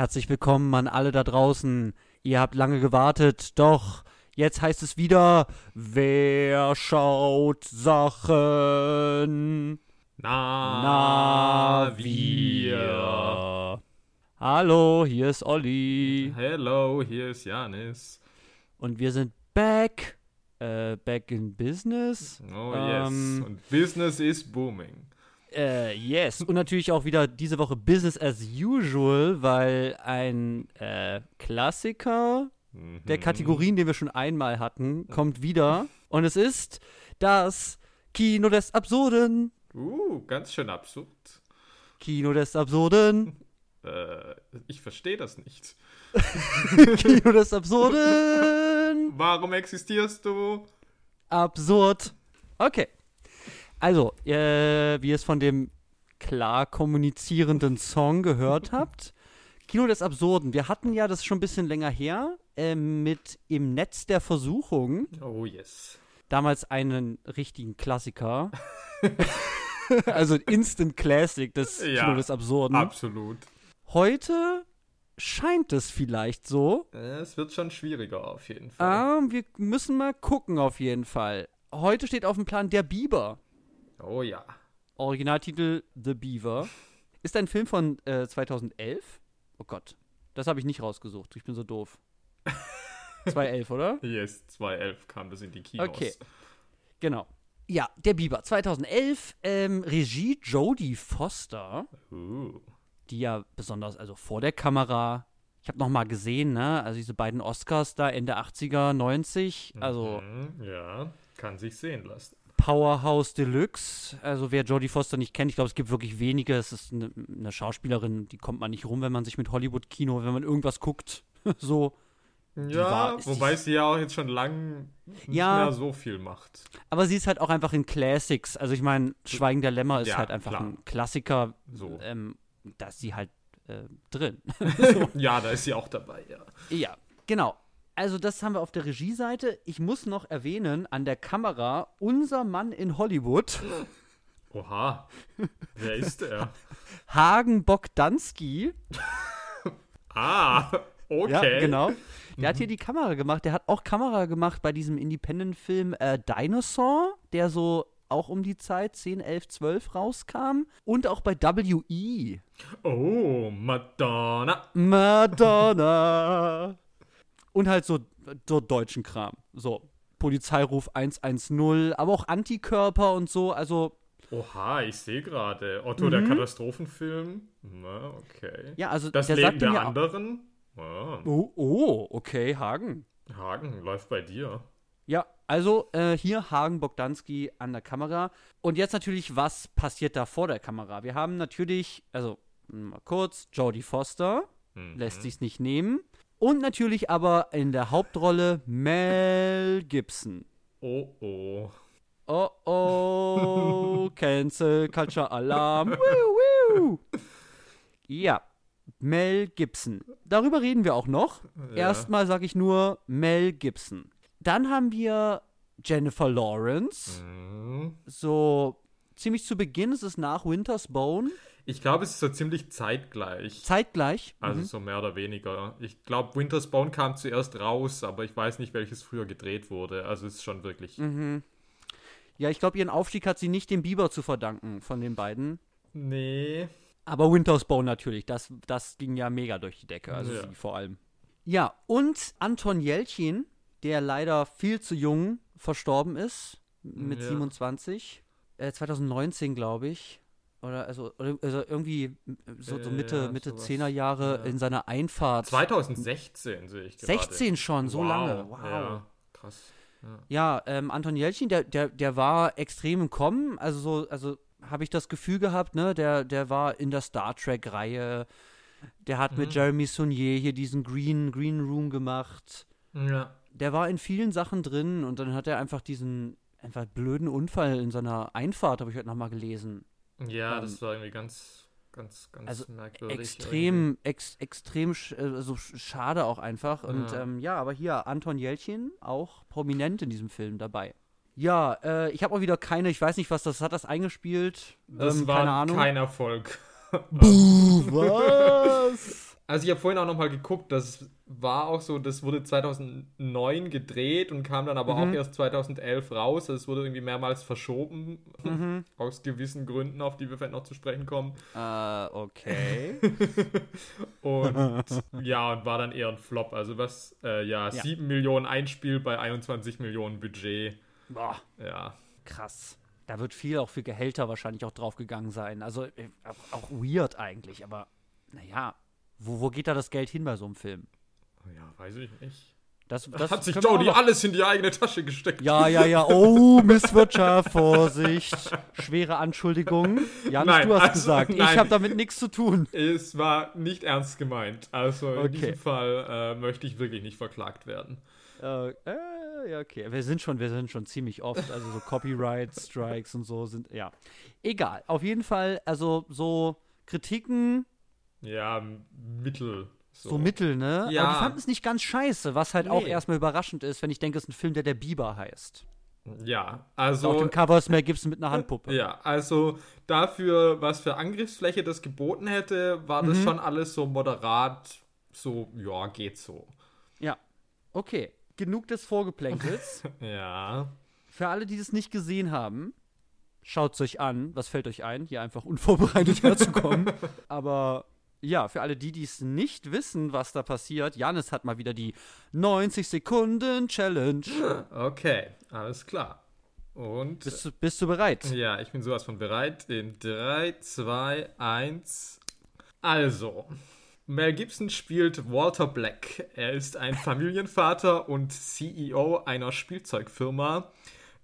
Herzlich willkommen an alle da draußen. Ihr habt lange gewartet, doch jetzt heißt es wieder, wer schaut Sachen? Na, wir. Hallo, hier ist Olli. Hello, hier ist Janis. Und wir sind back. Äh, back in business. Oh yes. Ähm, Und Business is booming. Äh, yes. Und natürlich auch wieder diese Woche Business as usual, weil ein äh, Klassiker der Mhm. Kategorien, den wir schon einmal hatten, kommt wieder. Und es ist das Kino des Absurden. Uh, ganz schön absurd. Kino des Absurden. Äh, ich verstehe das nicht. Kino des Absurden. Warum existierst du? Absurd. Okay. Also, äh, wie ihr es von dem klar kommunizierenden Song gehört habt, Kino des Absurden. Wir hatten ja, das schon ein bisschen länger her, äh, mit Im Netz der Versuchung, Oh yes. damals einen richtigen Klassiker. also ein Instant Classic des Ja, Kino des Absurden. Absolut. Heute scheint es vielleicht so. Es wird schon schwieriger auf jeden Fall. Ähm, wir müssen mal gucken auf jeden Fall. Heute steht auf dem Plan Der Biber. Oh ja. Originaltitel The Beaver. Ist ein Film von äh, 2011. Oh Gott, das habe ich nicht rausgesucht. Ich bin so doof. 2011, oder? Yes, 2011 kam das in die Kinos. Okay. Genau. Ja, Der Biber. 2011. Ähm, Regie Jodie Foster, Uh. die ja besonders, also vor der Kamera. Ich habe noch mal gesehen, ne? Also diese beiden Oscars da Ende 80er, 90. Also Mhm, ja, kann sich sehen lassen. Powerhouse Deluxe. Also wer Jodie Foster nicht kennt, ich glaube, es gibt wirklich wenige. Es ist eine, eine Schauspielerin, die kommt man nicht rum, wenn man sich mit Hollywood-Kino, wenn man irgendwas guckt. so. Ja, war- wobei sie ja auch jetzt schon lang nicht Ja. mehr so viel macht. Aber sie ist halt auch einfach in Classics. Also ich meine, Schweigen der Lämmer ist Ja, halt einfach klar. ein Klassiker. So. Ähm, da ist sie halt äh, drin. Ja, da ist sie auch dabei, ja. ja, genau. Also das haben wir auf der Regieseite. Ich muss noch erwähnen, an der Kamera, unser Mann in Hollywood, Oha. Wer ist er? Hagen Bogdanski. Ah, okay. Ja, genau. Der hat hier die Kamera gemacht. Der hat auch Kamera gemacht bei diesem Independent-Film äh, Dinosaur, der so auch um die Zeit 10, 11, 12 rauskam. Und auch bei W.E. Oh, Madonna. Madonna. Und halt so, so deutschen Kram. So, Polizeiruf 110, aber auch Antikörper und so. Also, Oha, ich sehe gerade. Otto, der Katastrophenfilm. Na, okay. Mhm. ja, also Das der Leben der mir anderen. Ah, Oh, oh, okay, Hagen. Hagen läuft bei dir. Ja, also äh, hier Hagen Bogdanski an der Kamera. Und jetzt natürlich, was passiert da vor der Kamera? Wir haben natürlich, also mal kurz, Jodie Foster, Mhm. lässt sich's nicht nehmen. Und natürlich aber in der Hauptrolle Mel Gibson. Oh, oh. Oh oh, Cancel Culture Alarm. Woo, woo. Ja, Mel Gibson. Darüber reden wir auch noch. Ja. Erstmal sage ich nur Mel Gibson. Dann haben wir Jennifer Lawrence. Mhm. So ziemlich zu Beginn, es ist nach Winter's Bone. Ich glaube, es ist so ziemlich zeitgleich. Zeitgleich. Also Mhm. so mehr oder weniger. Ich glaube, Winter's Bone kam zuerst raus, aber ich weiß nicht, welches früher gedreht wurde. Also es ist schon wirklich. Mhm. Ja, ich glaube, ihren Aufstieg hat sie nicht dem Bieber zu verdanken von den beiden. Nee. Aber Winter's Bone natürlich, das, das ging ja mega durch die Decke, also Ja. sie vor allem. Ja, und Anton Jelchin, der leider viel zu jung verstorben ist, mit Ja. 27, äh, 2019 glaube ich. Oder also, oder, also irgendwie äh, so, so Äh, Mitte, ja, Mitte sowas. 10er Jahre Ja. in seiner Einfahrt. 2016 sehe ich gerade. 16 schon, so wow. lange. Wow. Ja, krass. Ja. Ähm, Anton Jelchin, der, der, der war extrem im Kommen. Also so, also habe ich das Gefühl gehabt, ne, der, der war in der Star Trek-Reihe. Der hat mit Mhm. Jeremy Saunier hier diesen Green, Green Room gemacht. ja. Der war in vielen Sachen drin und dann hat er einfach diesen einfach blöden Unfall in seiner Einfahrt, habe ich heute nochmal gelesen. Ja, Ähm, das war irgendwie ganz, ganz, ganz also merkwürdig. Extrem, ex, extrem sch also sch- schade auch einfach. Und Ja. ähm, ja, aber hier Anton Jelchin, auch prominent in diesem Film dabei. Ja, äh, ich habe auch wieder keine, ich weiß nicht, was das hat das eingespielt. Das ähm, war keine Ahnung. kein Erfolg. Buh, was? Also ich habe vorhin auch nochmal geguckt, das war auch so, das wurde 2009 gedreht und kam dann aber Mhm. auch erst 2011 raus. Also es wurde irgendwie mehrmals verschoben, Mhm. aus gewissen Gründen, auf die wir vielleicht noch zu sprechen kommen. Äh, okay. Und ja, und war dann eher ein Flop. Also was, äh, ja, Ja. 7 Millionen Einspiel bei 21 Millionen Budget. Boah, Ja. krass. Da wird viel auch für Gehälter wahrscheinlich auch draufgegangen sein. Also äh, auch, auch weird eigentlich, aber naja, wo, wo geht da das Geld hin bei so einem Film? Ja, weiß ich nicht. Das, das Hat sich Jody alles in die eigene Tasche gesteckt. Ja, ja, ja. Oh, Misswirtschaft, Vorsicht. Schwere Anschuldigungen. Janis, Nein, du hast also, gesagt, ich nein. habe damit nichts zu tun. Es war nicht ernst gemeint. Also in Okay. diesem Fall äh, möchte ich wirklich nicht verklagt werden. Äh, äh, ja, okay. Wir sind schon, wir sind schon ziemlich oft, also so Copyright Strikes und so sind, ja. Egal. Auf jeden Fall, also so Kritiken, Ja, mittel. so, Mittel, ne? Ja. Aber die fanden es nicht ganz scheiße, was halt auch Nee. erstmal überraschend ist, wenn ich denke, es ist ein Film, der der Biber heißt. Ja, Auf also. dem Cover ist Mel Gibson mit einer Handpuppe. Ja, also dafür, was für Angriffsfläche das geboten hätte, war Mhm. das schon alles so moderat, so, ja, geht so. Ja. Okay. Genug des Vorgeplänkels. Ja. Für alle, die das nicht gesehen haben, schaut es euch an. Was fällt euch ein, hier einfach unvorbereitet herzukommen? Aber ja, für alle die, die es nicht wissen, was da passiert, Janis hat mal wieder die 90 Sekunden Challenge. Okay, alles klar. Und. Bist du, bist du bereit? Ja, ich bin sowas von bereit. In 3, 2, 1. Also, Mel Gibson spielt Walter Black. Er ist ein Familienvater und CEO einer Spielzeugfirma,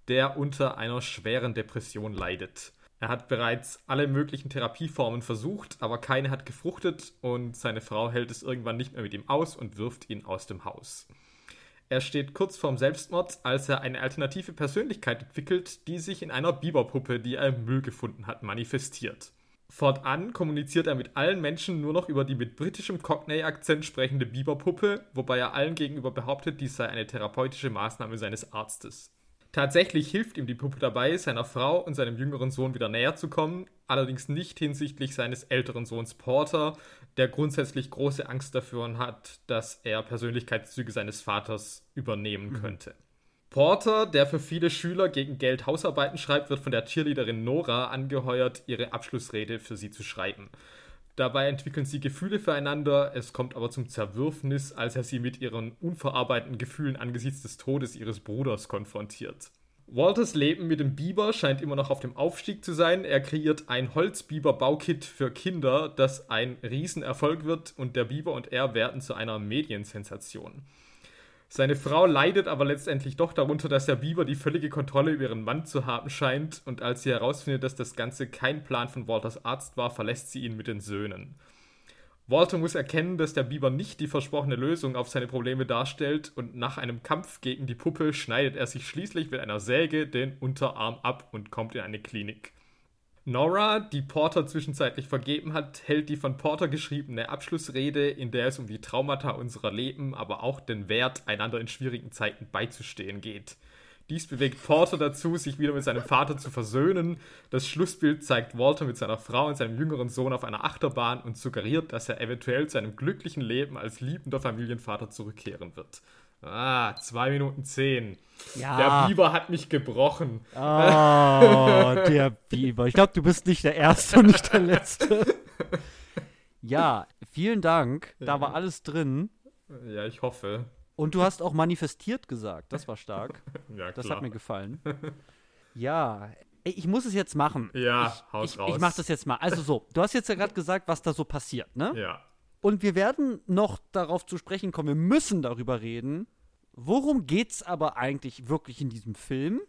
der unter einer schweren Depression leidet. Er hat bereits alle möglichen Therapieformen versucht, aber keine hat gefruchtet und seine Frau hält es irgendwann nicht mehr mit ihm aus und wirft ihn aus dem Haus. Er steht kurz vorm Selbstmord, als er eine alternative Persönlichkeit entwickelt, die sich in einer Biberpuppe, die er im Müll gefunden hat, manifestiert. Fortan kommuniziert er mit allen Menschen nur noch über die mit britischem Cockney-Akzent sprechende Biberpuppe, wobei er allen gegenüber behauptet, dies sei eine therapeutische Maßnahme seines Arztes. Tatsächlich hilft ihm die Puppe dabei, seiner Frau und seinem jüngeren Sohn wieder näher zu kommen, allerdings nicht hinsichtlich seines älteren Sohns Porter, der grundsätzlich große Angst dafür hat, dass er Persönlichkeitszüge seines Vaters übernehmen könnte. Porter, der für viele Schüler gegen Geld Hausarbeiten schreibt, wird von der Cheerleaderin Nora angeheuert, ihre Abschlussrede für sie zu schreiben. Dabei entwickeln sie Gefühle füreinander, es kommt aber zum Zerwürfnis, als er sie mit ihren unverarbeiteten Gefühlen angesichts des Todes ihres Bruders konfrontiert. Walters Leben mit dem Biber scheint immer noch auf dem Aufstieg zu sein. Er kreiert ein Holzbiber-Baukit für Kinder, das ein Riesenerfolg wird und der Biber und er werden zu einer Mediensensation. Seine Frau leidet aber letztendlich doch darunter, dass der Biber die völlige Kontrolle über ihren Mann zu haben scheint und als sie herausfindet, dass das Ganze kein Plan von Walters Arzt war, verlässt sie ihn mit den Söhnen. Walter muss erkennen, dass der Biber nicht die versprochene Lösung auf seine Probleme darstellt und nach einem Kampf gegen die Puppe schneidet er sich schließlich mit einer Säge den Unterarm ab und kommt in eine Klinik. Nora, die Porter zwischenzeitlich vergeben hat, hält die von Porter geschriebene Abschlussrede, in der es um die Traumata unserer Leben, aber auch den Wert, einander in schwierigen Zeiten beizustehen geht. Dies bewegt Porter dazu, sich wieder mit seinem Vater zu versöhnen. Das Schlussbild zeigt Walter mit seiner Frau und seinem jüngeren Sohn auf einer Achterbahn und suggeriert, dass er eventuell zu einem glücklichen Leben als liebender Familienvater zurückkehren wird. Ah, zwei Minuten zehn. Ja. Der Biber hat mich gebrochen. Oh, der Biber. Ich glaube, du bist nicht der Erste und nicht der Letzte. Ja, vielen Dank. Da war alles drin. Ja, ich hoffe. Und du hast auch manifestiert gesagt. Das war stark. Ja, Das klar. hat mir gefallen. Ja, ich muss es jetzt machen. Ja, ich, haus ich, raus. Ich mach das jetzt mal. Also so, du hast jetzt ja gerade gesagt, was da so passiert, ne? Ja. Und wir werden noch darauf zu sprechen kommen, wir müssen darüber reden. Worum geht's aber eigentlich wirklich in diesem Film?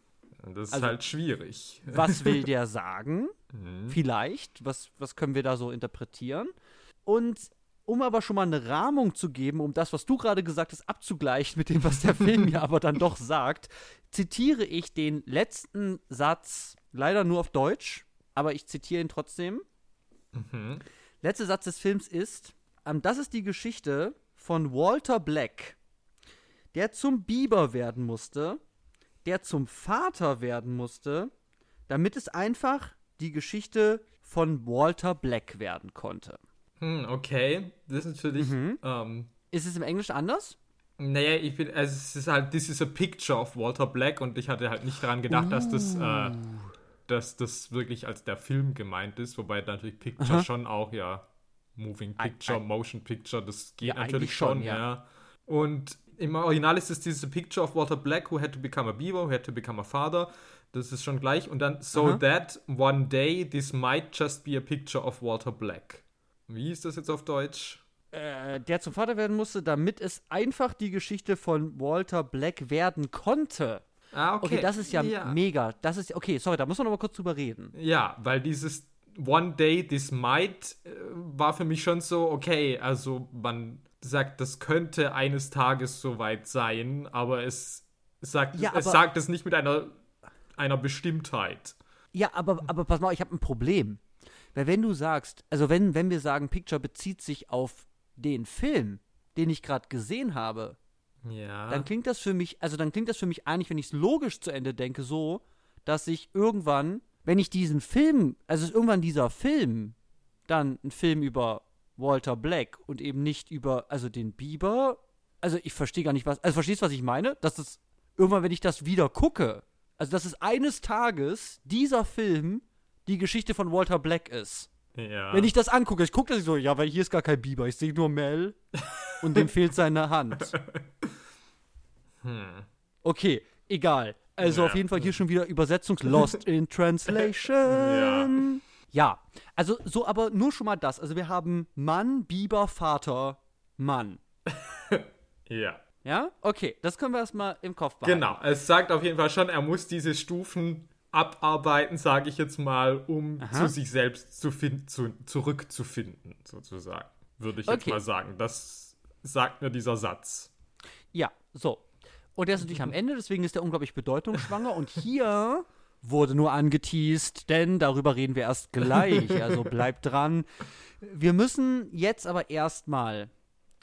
Das ist Also- halt schwierig. Was will der sagen? Mhm. Vielleicht. Was, was können wir da so interpretieren? Und um aber schon mal eine Rahmung zu geben, um das, was du gerade gesagt hast, abzugleichen mit dem, was der Film ja aber dann doch sagt, zitiere ich den letzten Satz, leider nur auf Deutsch, aber ich zitiere ihn trotzdem. Mhm. Letzter Satz des Films ist: Das ist die Geschichte von Walter Black, der zum Biber werden musste, der zum Vater werden musste, damit es einfach die Geschichte von Walter Black werden konnte. Hm, okay. Das ist natürlich. Mhm. Ähm, Ist es im Englischen anders? naja, ich bin. Also es ist halt, this is a picture of Walter Black und ich hatte halt nicht daran gedacht, dass das. Uh. Äh, dass das wirklich als der Film gemeint ist, wobei natürlich Picture Aha. schon auch, ja, Moving Picture, ei- Motion Picture, das geht Ja, natürlich schon, schon, ja. ja. Und im Original ist es diese Picture of Walter Black, who had to become a beaver, who had to become a father. Das ist schon gleich. Und dann, so Aha. that one day this might just be a picture of Walter Black. Wie ist das jetzt auf Deutsch? Äh, der zum Vater werden musste, damit es einfach die Geschichte von Walter Black werden konnte. Ah, Okay, das ist ja, ja. mega. Das ist okay, sorry, da müssen wir noch mal kurz drüber reden. Ja, weil dieses One Day This Might äh, war für mich schon so, okay, also man sagt, das könnte eines Tages soweit sein, aber es sagt, Ja, es aber- sagt es nicht mit einer, einer Bestimmtheit. Ja, aber, aber pass mal, ich habe ein Problem. Weil wenn du sagst, also wenn, wenn wir sagen, Picture bezieht sich auf den Film, den ich gerade gesehen habe, Ja. dann klingt das für mich, also dann klingt das für mich eigentlich, wenn ich es logisch zu Ende denke, so, dass ich irgendwann, wenn ich diesen Film, also ist irgendwann dieser Film, dann ein Film über Walter Black und eben nicht über, also den Bieber, also ich verstehe gar nicht was, also verstehst du, was ich meine? Dass es irgendwann, wenn ich das wieder gucke, also dass es eines Tages dieser Film die Geschichte von Walter Black ist. ja. Wenn ich das angucke, ich gucke das so, ja, weil hier ist gar kein Biber, ich sehe nur Mel und dem fehlt seine Hand. Okay, egal. Also Ja. auf jeden Fall hier schon wieder Übersetzungs Lost in Translation. Ja. also so aber nur schon mal das. Also wir haben Mann, Biber, Vater, Mann. ja. Ja? Okay, das können wir erstmal im Kopf behalten. Genau, es sagt auf jeden Fall schon, er muss diese Stufen abarbeiten, sage ich jetzt mal, um Aha. zu sich selbst zu zu, zurückzufinden, sozusagen. Würde ich jetzt Okay. mal sagen. Das sagt mir dieser Satz. Ja, so. Und der ist natürlich am Ende, deswegen ist der unglaublich bedeutungsschwanger. Und hier wurde nur angeteased, denn darüber reden wir erst gleich. Also bleibt dran. Wir müssen jetzt aber erstmal,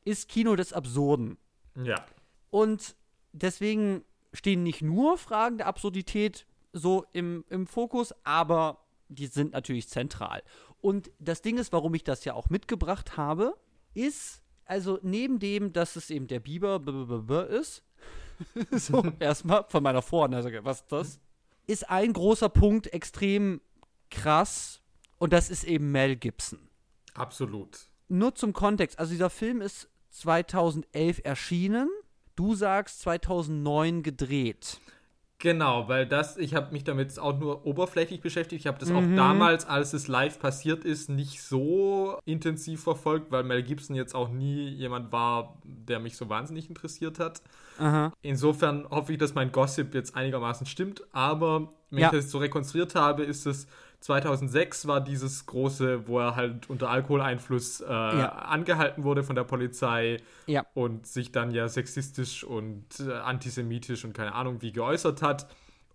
ist Kino des Absurden. Ja. Und deswegen stehen nicht nur Fragen der Absurdität so im, im Fokus, aber die sind natürlich zentral. Und das Ding ist, warum ich das ja auch mitgebracht habe, ist, also neben dem, dass es eben der Biber ist, so erstmal von meiner Vornase, was ist das? Ist ein großer Punkt extrem krass und das ist eben Mel Gibson Absolut. nur zum Kontext, also dieser Film ist 2011 erschienen. Du sagst 2009 gedreht. Genau, weil das, ich habe mich damit auch nur oberflächlich beschäftigt. Ich habe das auch Mhm. damals, als es live passiert ist, nicht so intensiv verfolgt, weil Mel Gibson jetzt auch nie jemand war, der mich so wahnsinnig interessiert hat. Aha. Insofern hoffe ich, dass mein Gossip jetzt einigermaßen stimmt, aber wenn Ja. ich das so rekonstruiert habe, ist es 2006 war dieses große, wo er halt unter Alkoholeinfluss äh, angehalten wurde von der Polizei Ja. und sich dann ja sexistisch und äh, antisemitisch und keine Ahnung wie geäußert hat.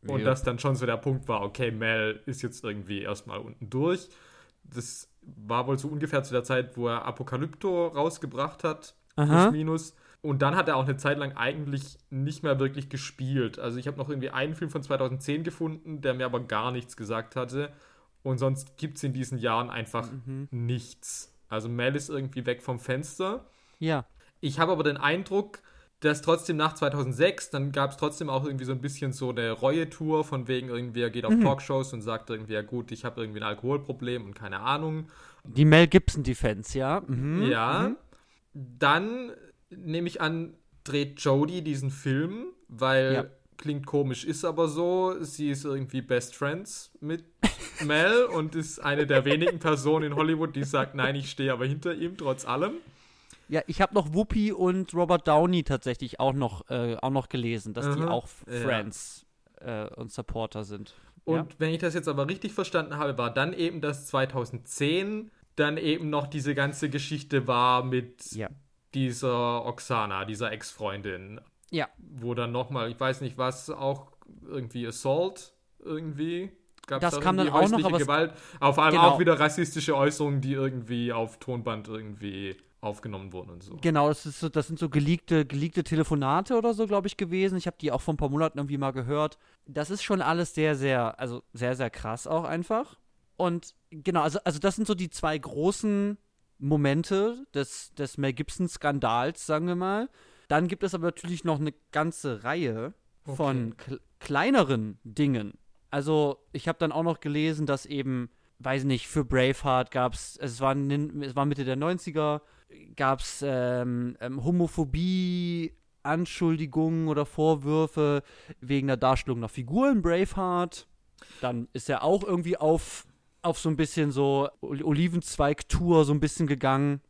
Und Ja. das dann schon so der Punkt war, okay, Mel ist jetzt irgendwie erstmal unten durch. Das war wohl so ungefähr zu der Zeit, wo er Apokalypto rausgebracht hat. Aha. Plus minus. Und dann hat er auch eine Zeit lang eigentlich nicht mehr wirklich gespielt. Also ich habe noch irgendwie einen Film von 2010 gefunden, der mir aber gar nichts gesagt hatte. Und sonst gibt es in diesen Jahren einfach Mhm. nichts. Also Mel ist irgendwie weg vom Fenster. Ja. Ich habe aber den Eindruck, dass trotzdem nach 2006, dann gab es trotzdem auch irgendwie so ein bisschen so eine Reue-Tour, von wegen irgendwie, er geht auf Talkshows und sagt irgendwie, ja gut, ich habe irgendwie ein Alkoholproblem und keine Ahnung. Die Mel Gibson Defense, ja. Mhm. Ja. Dann nehme ich an, dreht Jodie diesen Film, weil Ja. klingt komisch, ist aber so. Sie ist irgendwie Best Friends mit Mel und ist eine der wenigen Personen in Hollywood, die sagt, nein, ich stehe aber hinter ihm, trotz allem. Ja, ich habe noch Whoopi und Robert Downey tatsächlich auch noch, äh, auch noch gelesen, dass die Aha. auch Ja. Friends äh, und Supporter sind. Und ja? wenn ich das jetzt aber richtig verstanden habe, war dann eben das 2010 dann eben noch diese ganze Geschichte war mit Ja. dieser Oksana, dieser Ex-Freundin, Ja. wo dann nochmal, ich weiß nicht was, auch irgendwie Assault irgendwie. Das da kam dann auch noch, aber es- Gewalt. Auf allem Genau. auch wieder rassistische Äußerungen, die irgendwie auf Tonband irgendwie aufgenommen wurden und so. Genau, das, so, das sind so geleakte, geleakte Telefonate oder so, glaube ich, gewesen. Ich habe die auch vor ein paar Monaten irgendwie mal gehört. Das ist schon alles sehr, sehr, also sehr, sehr krass auch einfach. Und genau, also, also das sind so die zwei großen Momente des, des Mel Gibson-Skandals, sagen wir mal. Dann gibt es aber natürlich noch eine ganze Reihe von kl kleineren Dingen. Also, ich habe dann auch noch gelesen, dass eben, weiß nicht, für Braveheart gab es, es war, es war Mitte der 90er, gab es ähm, ähm, Homophobie, Anschuldigungen oder Vorwürfe wegen der Darstellung einer Figur in Braveheart. Dann ist er auch irgendwie auf, auf so ein bisschen so Olivenzweig-Tour so ein bisschen gegangen.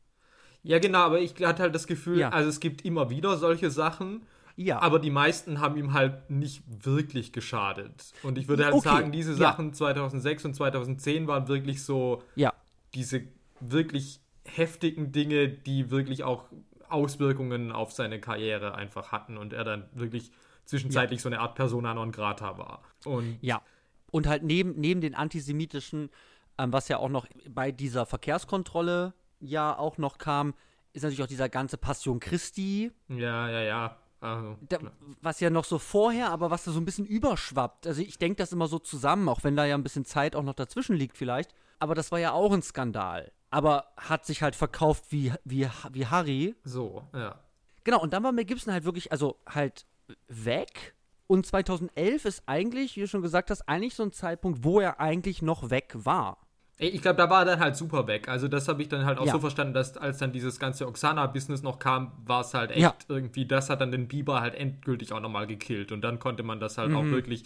Ja, genau, aber ich hatte halt das Gefühl, ja. also es gibt immer wieder solche Sachen. Ja. Aber die meisten haben ihm halt nicht wirklich geschadet. Und ich würde halt okay. sagen, diese Sachen ja. 2006 und 2010 waren wirklich so ja. diese wirklich heftigen Dinge, die wirklich auch Auswirkungen auf seine Karriere einfach hatten und er dann wirklich zwischenzeitlich ja. so eine Art Persona non grata war. Und ja. Und halt neben, neben den antisemitischen, ähm, was ja auch noch bei dieser Verkehrskontrolle ja auch noch kam, ist natürlich auch dieser ganze Passion Christi. Ja, ja, ja. Also, da, was ja noch so vorher, aber was da so ein bisschen überschwappt. Also ich denke das immer so zusammen, auch wenn da ja ein bisschen Zeit auch noch dazwischen liegt vielleicht. Aber das war ja auch ein Skandal. Aber hat sich halt verkauft wie, wie, wie Harry. So, ja. Genau, und dann war Mel Gibson halt wirklich, also halt weg. Und 2011 ist eigentlich, wie du schon gesagt hast, eigentlich so ein Zeitpunkt, wo er eigentlich noch weg war. Ich glaube, da war er dann halt super weg. Also das habe ich dann halt auch ja. so verstanden, dass als dann dieses ganze Oksana-Business noch kam, war es halt echt ja. irgendwie, das hat dann den Bieber halt endgültig auch nochmal gekillt. Und dann konnte man das halt mhm. auch wirklich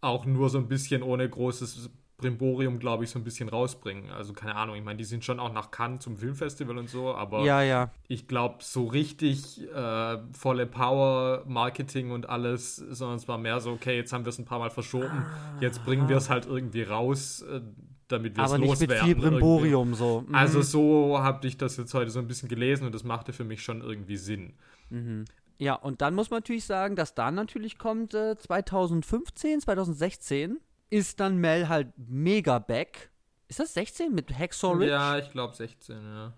auch nur so ein bisschen ohne großes Brimborium, glaube ich, so ein bisschen rausbringen. Also keine Ahnung, ich meine, die sind schon auch nach Cannes zum Filmfestival und so, aber ja, ja. ich glaube, so richtig äh, volle Power, Marketing und alles, sondern es war mehr so, okay, jetzt haben wir es ein paar Mal verschoben, jetzt bringen wir es halt irgendwie raus. Äh, damit wir es loswerden. Aber nicht mit viel Brimborium so. Mhm. Also so habe ich das jetzt heute so ein bisschen gelesen und das machte für mich schon irgendwie Sinn. Mhm. Ja, und dann muss man natürlich sagen, dass dann natürlich kommt äh, 2015, 2016 ist dann Mel halt mega back. Ist das 16 mit Hacksaw Ridge? Ja, ich glaube 16, ja.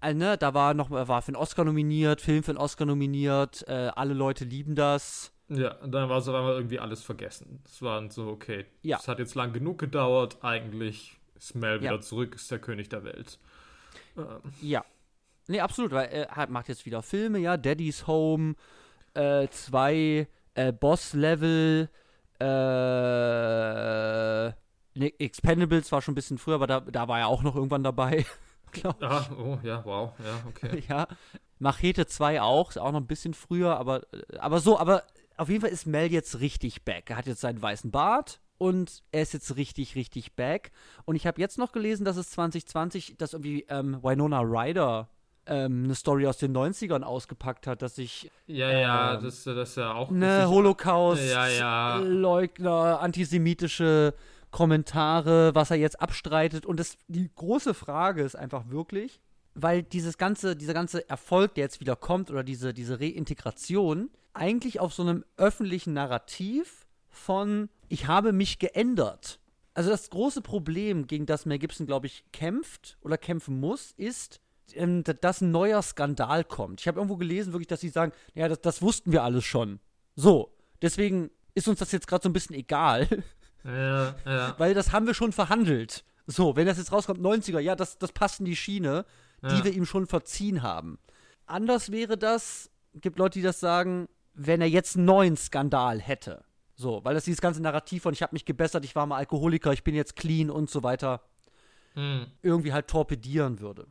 Also, ne, da war noch, war für einen Oscar nominiert, Film für einen Oscar nominiert, äh, alle Leute lieben das. Ja, dann war es auf einmal irgendwie alles vergessen. Es war so, okay, ja. es hat jetzt lang genug gedauert, eigentlich ist Mel wieder ja. zurück, ist der König der Welt. Ähm. Ja. Nee, absolut, weil er macht jetzt wieder Filme, ja, Daddy's Home, äh, zwei äh, Boss-Level, äh, ne, Expendables war schon ein bisschen früher, aber da, da war er auch noch irgendwann dabei. Ah, oh, ja, wow, ja, okay. ja. Machete 2 auch, ist auch noch ein bisschen früher, aber, aber so, aber auf jeden Fall ist Mel jetzt richtig back. Er hat jetzt seinen weißen Bart und er ist jetzt richtig, richtig back. Und ich habe jetzt noch gelesen, dass es 2020, dass irgendwie ähm, Winona Ryder ähm, eine Story aus den 90ern ausgepackt hat, dass ich. Ja, ja, ähm, das, das ist ja auch. Ne, Holocaust, ja, ja. Leugner, antisemitische Kommentare, was er jetzt abstreitet. Und das, die große Frage ist einfach wirklich, weil dieses ganze, dieser ganze Erfolg, der jetzt wieder kommt, oder diese, diese Reintegration, eigentlich auf so einem öffentlichen Narrativ von ich habe mich geändert. Also das große Problem, gegen das Mel Gibson, glaube ich, kämpft oder kämpfen muss, ist, ähm, dass ein neuer Skandal kommt. Ich habe irgendwo gelesen, wirklich, dass sie sagen, ja, das, das wussten wir alles schon. So, deswegen ist uns das jetzt gerade so ein bisschen egal. Ja, ja. Weil das haben wir schon verhandelt. So, wenn das jetzt rauskommt, 90er, ja, das, das passt in die Schiene, die ja. wir ihm schon verziehen haben. Anders wäre das, gibt Leute, die das sagen, wenn er jetzt einen neuen Skandal hätte. So, weil das dieses ganze Narrativ von ich habe mich gebessert, ich war mal Alkoholiker, ich bin jetzt clean und so weiter hm. irgendwie halt torpedieren würde.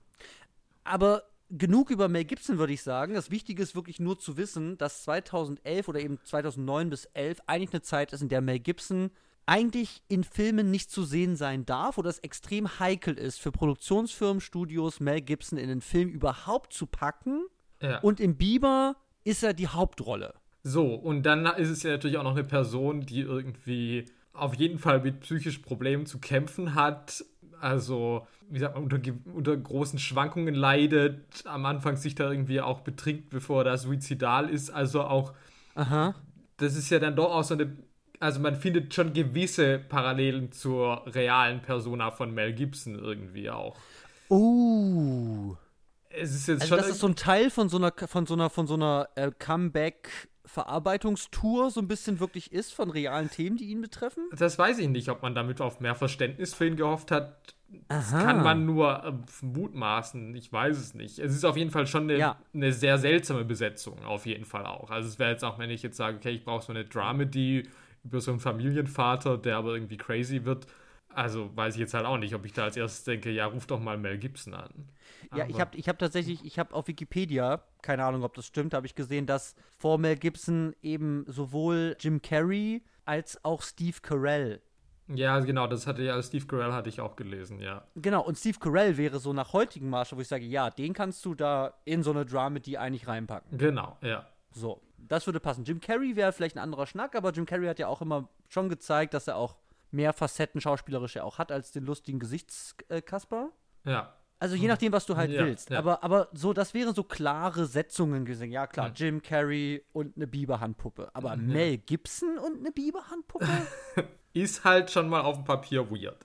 Aber genug über Mel Gibson würde ich sagen. Das Wichtige ist wirklich nur zu wissen, dass 2011 oder eben 2009 bis 11 eigentlich eine Zeit ist, in der Mel Gibson eigentlich in Filmen nicht zu sehen sein darf oder es extrem heikel ist für Produktionsfirmen, Studios, Mel Gibson in den Film überhaupt zu packen. Ja. Und im Bieber ist er die Hauptrolle. So, und dann ist es ja natürlich auch noch eine Person, die irgendwie auf jeden Fall mit psychischen Problemen zu kämpfen hat. Also, wie sagt man, unter, unter großen Schwankungen leidet, am Anfang sich da irgendwie auch betrinkt, bevor er suizidal ist. Also auch, Aha. das ist ja dann doch auch so eine, also man findet schon gewisse Parallelen zur realen Persona von Mel Gibson irgendwie auch. Oh. Es ist jetzt also schon. Das ist so ein Teil von so einer, von so einer, von so einer äh, Comeback- Verarbeitungstour so ein bisschen wirklich ist von realen Themen, die ihn betreffen? Das weiß ich nicht, ob man damit auf mehr Verständnis für ihn gehofft hat. Das Aha. kann man nur äh, mutmaßen, ich weiß es nicht. Es ist auf jeden Fall schon eine, Ja. eine sehr seltsame Besetzung, auf jeden Fall auch. Also es wäre jetzt auch, wenn ich jetzt sage, okay, ich brauche so eine Dramedy über so einen Familienvater, der aber irgendwie crazy wird. Also weiß ich jetzt halt auch nicht, ob ich da als erstes denke, ja, ruf doch mal Mel Gibson an. Ja, ich habe ich hab tatsächlich, ich habe auf Wikipedia, keine Ahnung, ob das stimmt, habe ich gesehen, dass vor Mel Gibson eben sowohl Jim Carrey als auch Steve Carell. Ja, genau, das hatte ja, Steve Carell hatte ich auch gelesen, ja. Genau, und Steve Carell wäre so nach heutigem Maßstab, wo ich sage, ja, den kannst du da in so eine Dramedy eigentlich reinpacken. Genau, ja. So, das würde passen. Jim Carrey wäre vielleicht ein anderer Schnack, aber Jim Carrey hat ja auch immer schon gezeigt, dass er auch mehr Facetten schauspielerisch ja auch hat als den lustigen Gesichtskasper. Ja. Also je nachdem, was du halt Ja, willst. ja. Aber, aber so, das wären so klare Setzungen gesehen. Ja, klar, Mhm. Jim Carrey und eine Biberhandpuppe. Aber Mel Gibson und eine Biberhandpuppe? Ist halt schon mal auf dem Papier weird.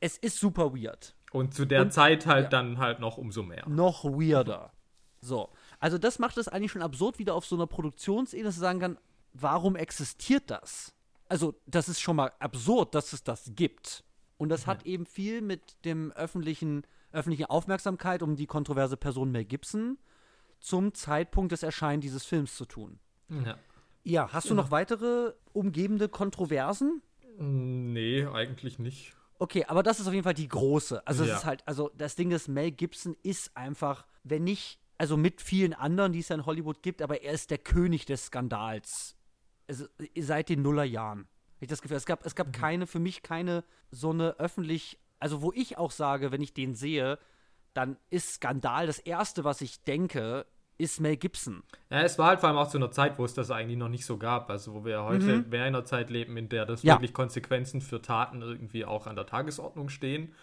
es ist super weird. Und zu der Und- Zeit halt ja. dann halt noch umso mehr. Noch weirder. So. Also das macht es eigentlich schon absurd, wieder auf so einer Produktionsebene zu sagen kann, warum existiert das? Also, das ist schon mal absurd, dass es das gibt. Und das hat eben viel mit dem öffentlichen, öffentlichen Aufmerksamkeit um die kontroverse Person Mel Gibson zum Zeitpunkt des Erscheinen dieses Films zu tun. Ja. Ja, hast du noch weitere umgebende Kontroversen? Nee, eigentlich nicht. Okay, aber das ist auf jeden Fall die große. Also es Ja. ist halt, also das Ding ist, Mel Gibson ist einfach, wenn nicht, also mit vielen anderen, die es ja in Hollywood gibt, aber er ist der König des Skandals. Also, seit den Nullerjahren. Hab Ich das Gefühl, es gab, es gab keine, für mich keine so eine öffentlich, also wo ich auch sage, wenn ich den sehe, dann ist Skandal das Erste, was ich denke, ist Mel Gibson. Ja, es war halt vor allem auch zu einer Zeit, wo es das eigentlich noch nicht so gab. Also wo wir ja heute mehr in einer Zeit leben, in der das Mhm. Ja. wirklich Konsequenzen für Taten irgendwie auch an der Tagesordnung stehen,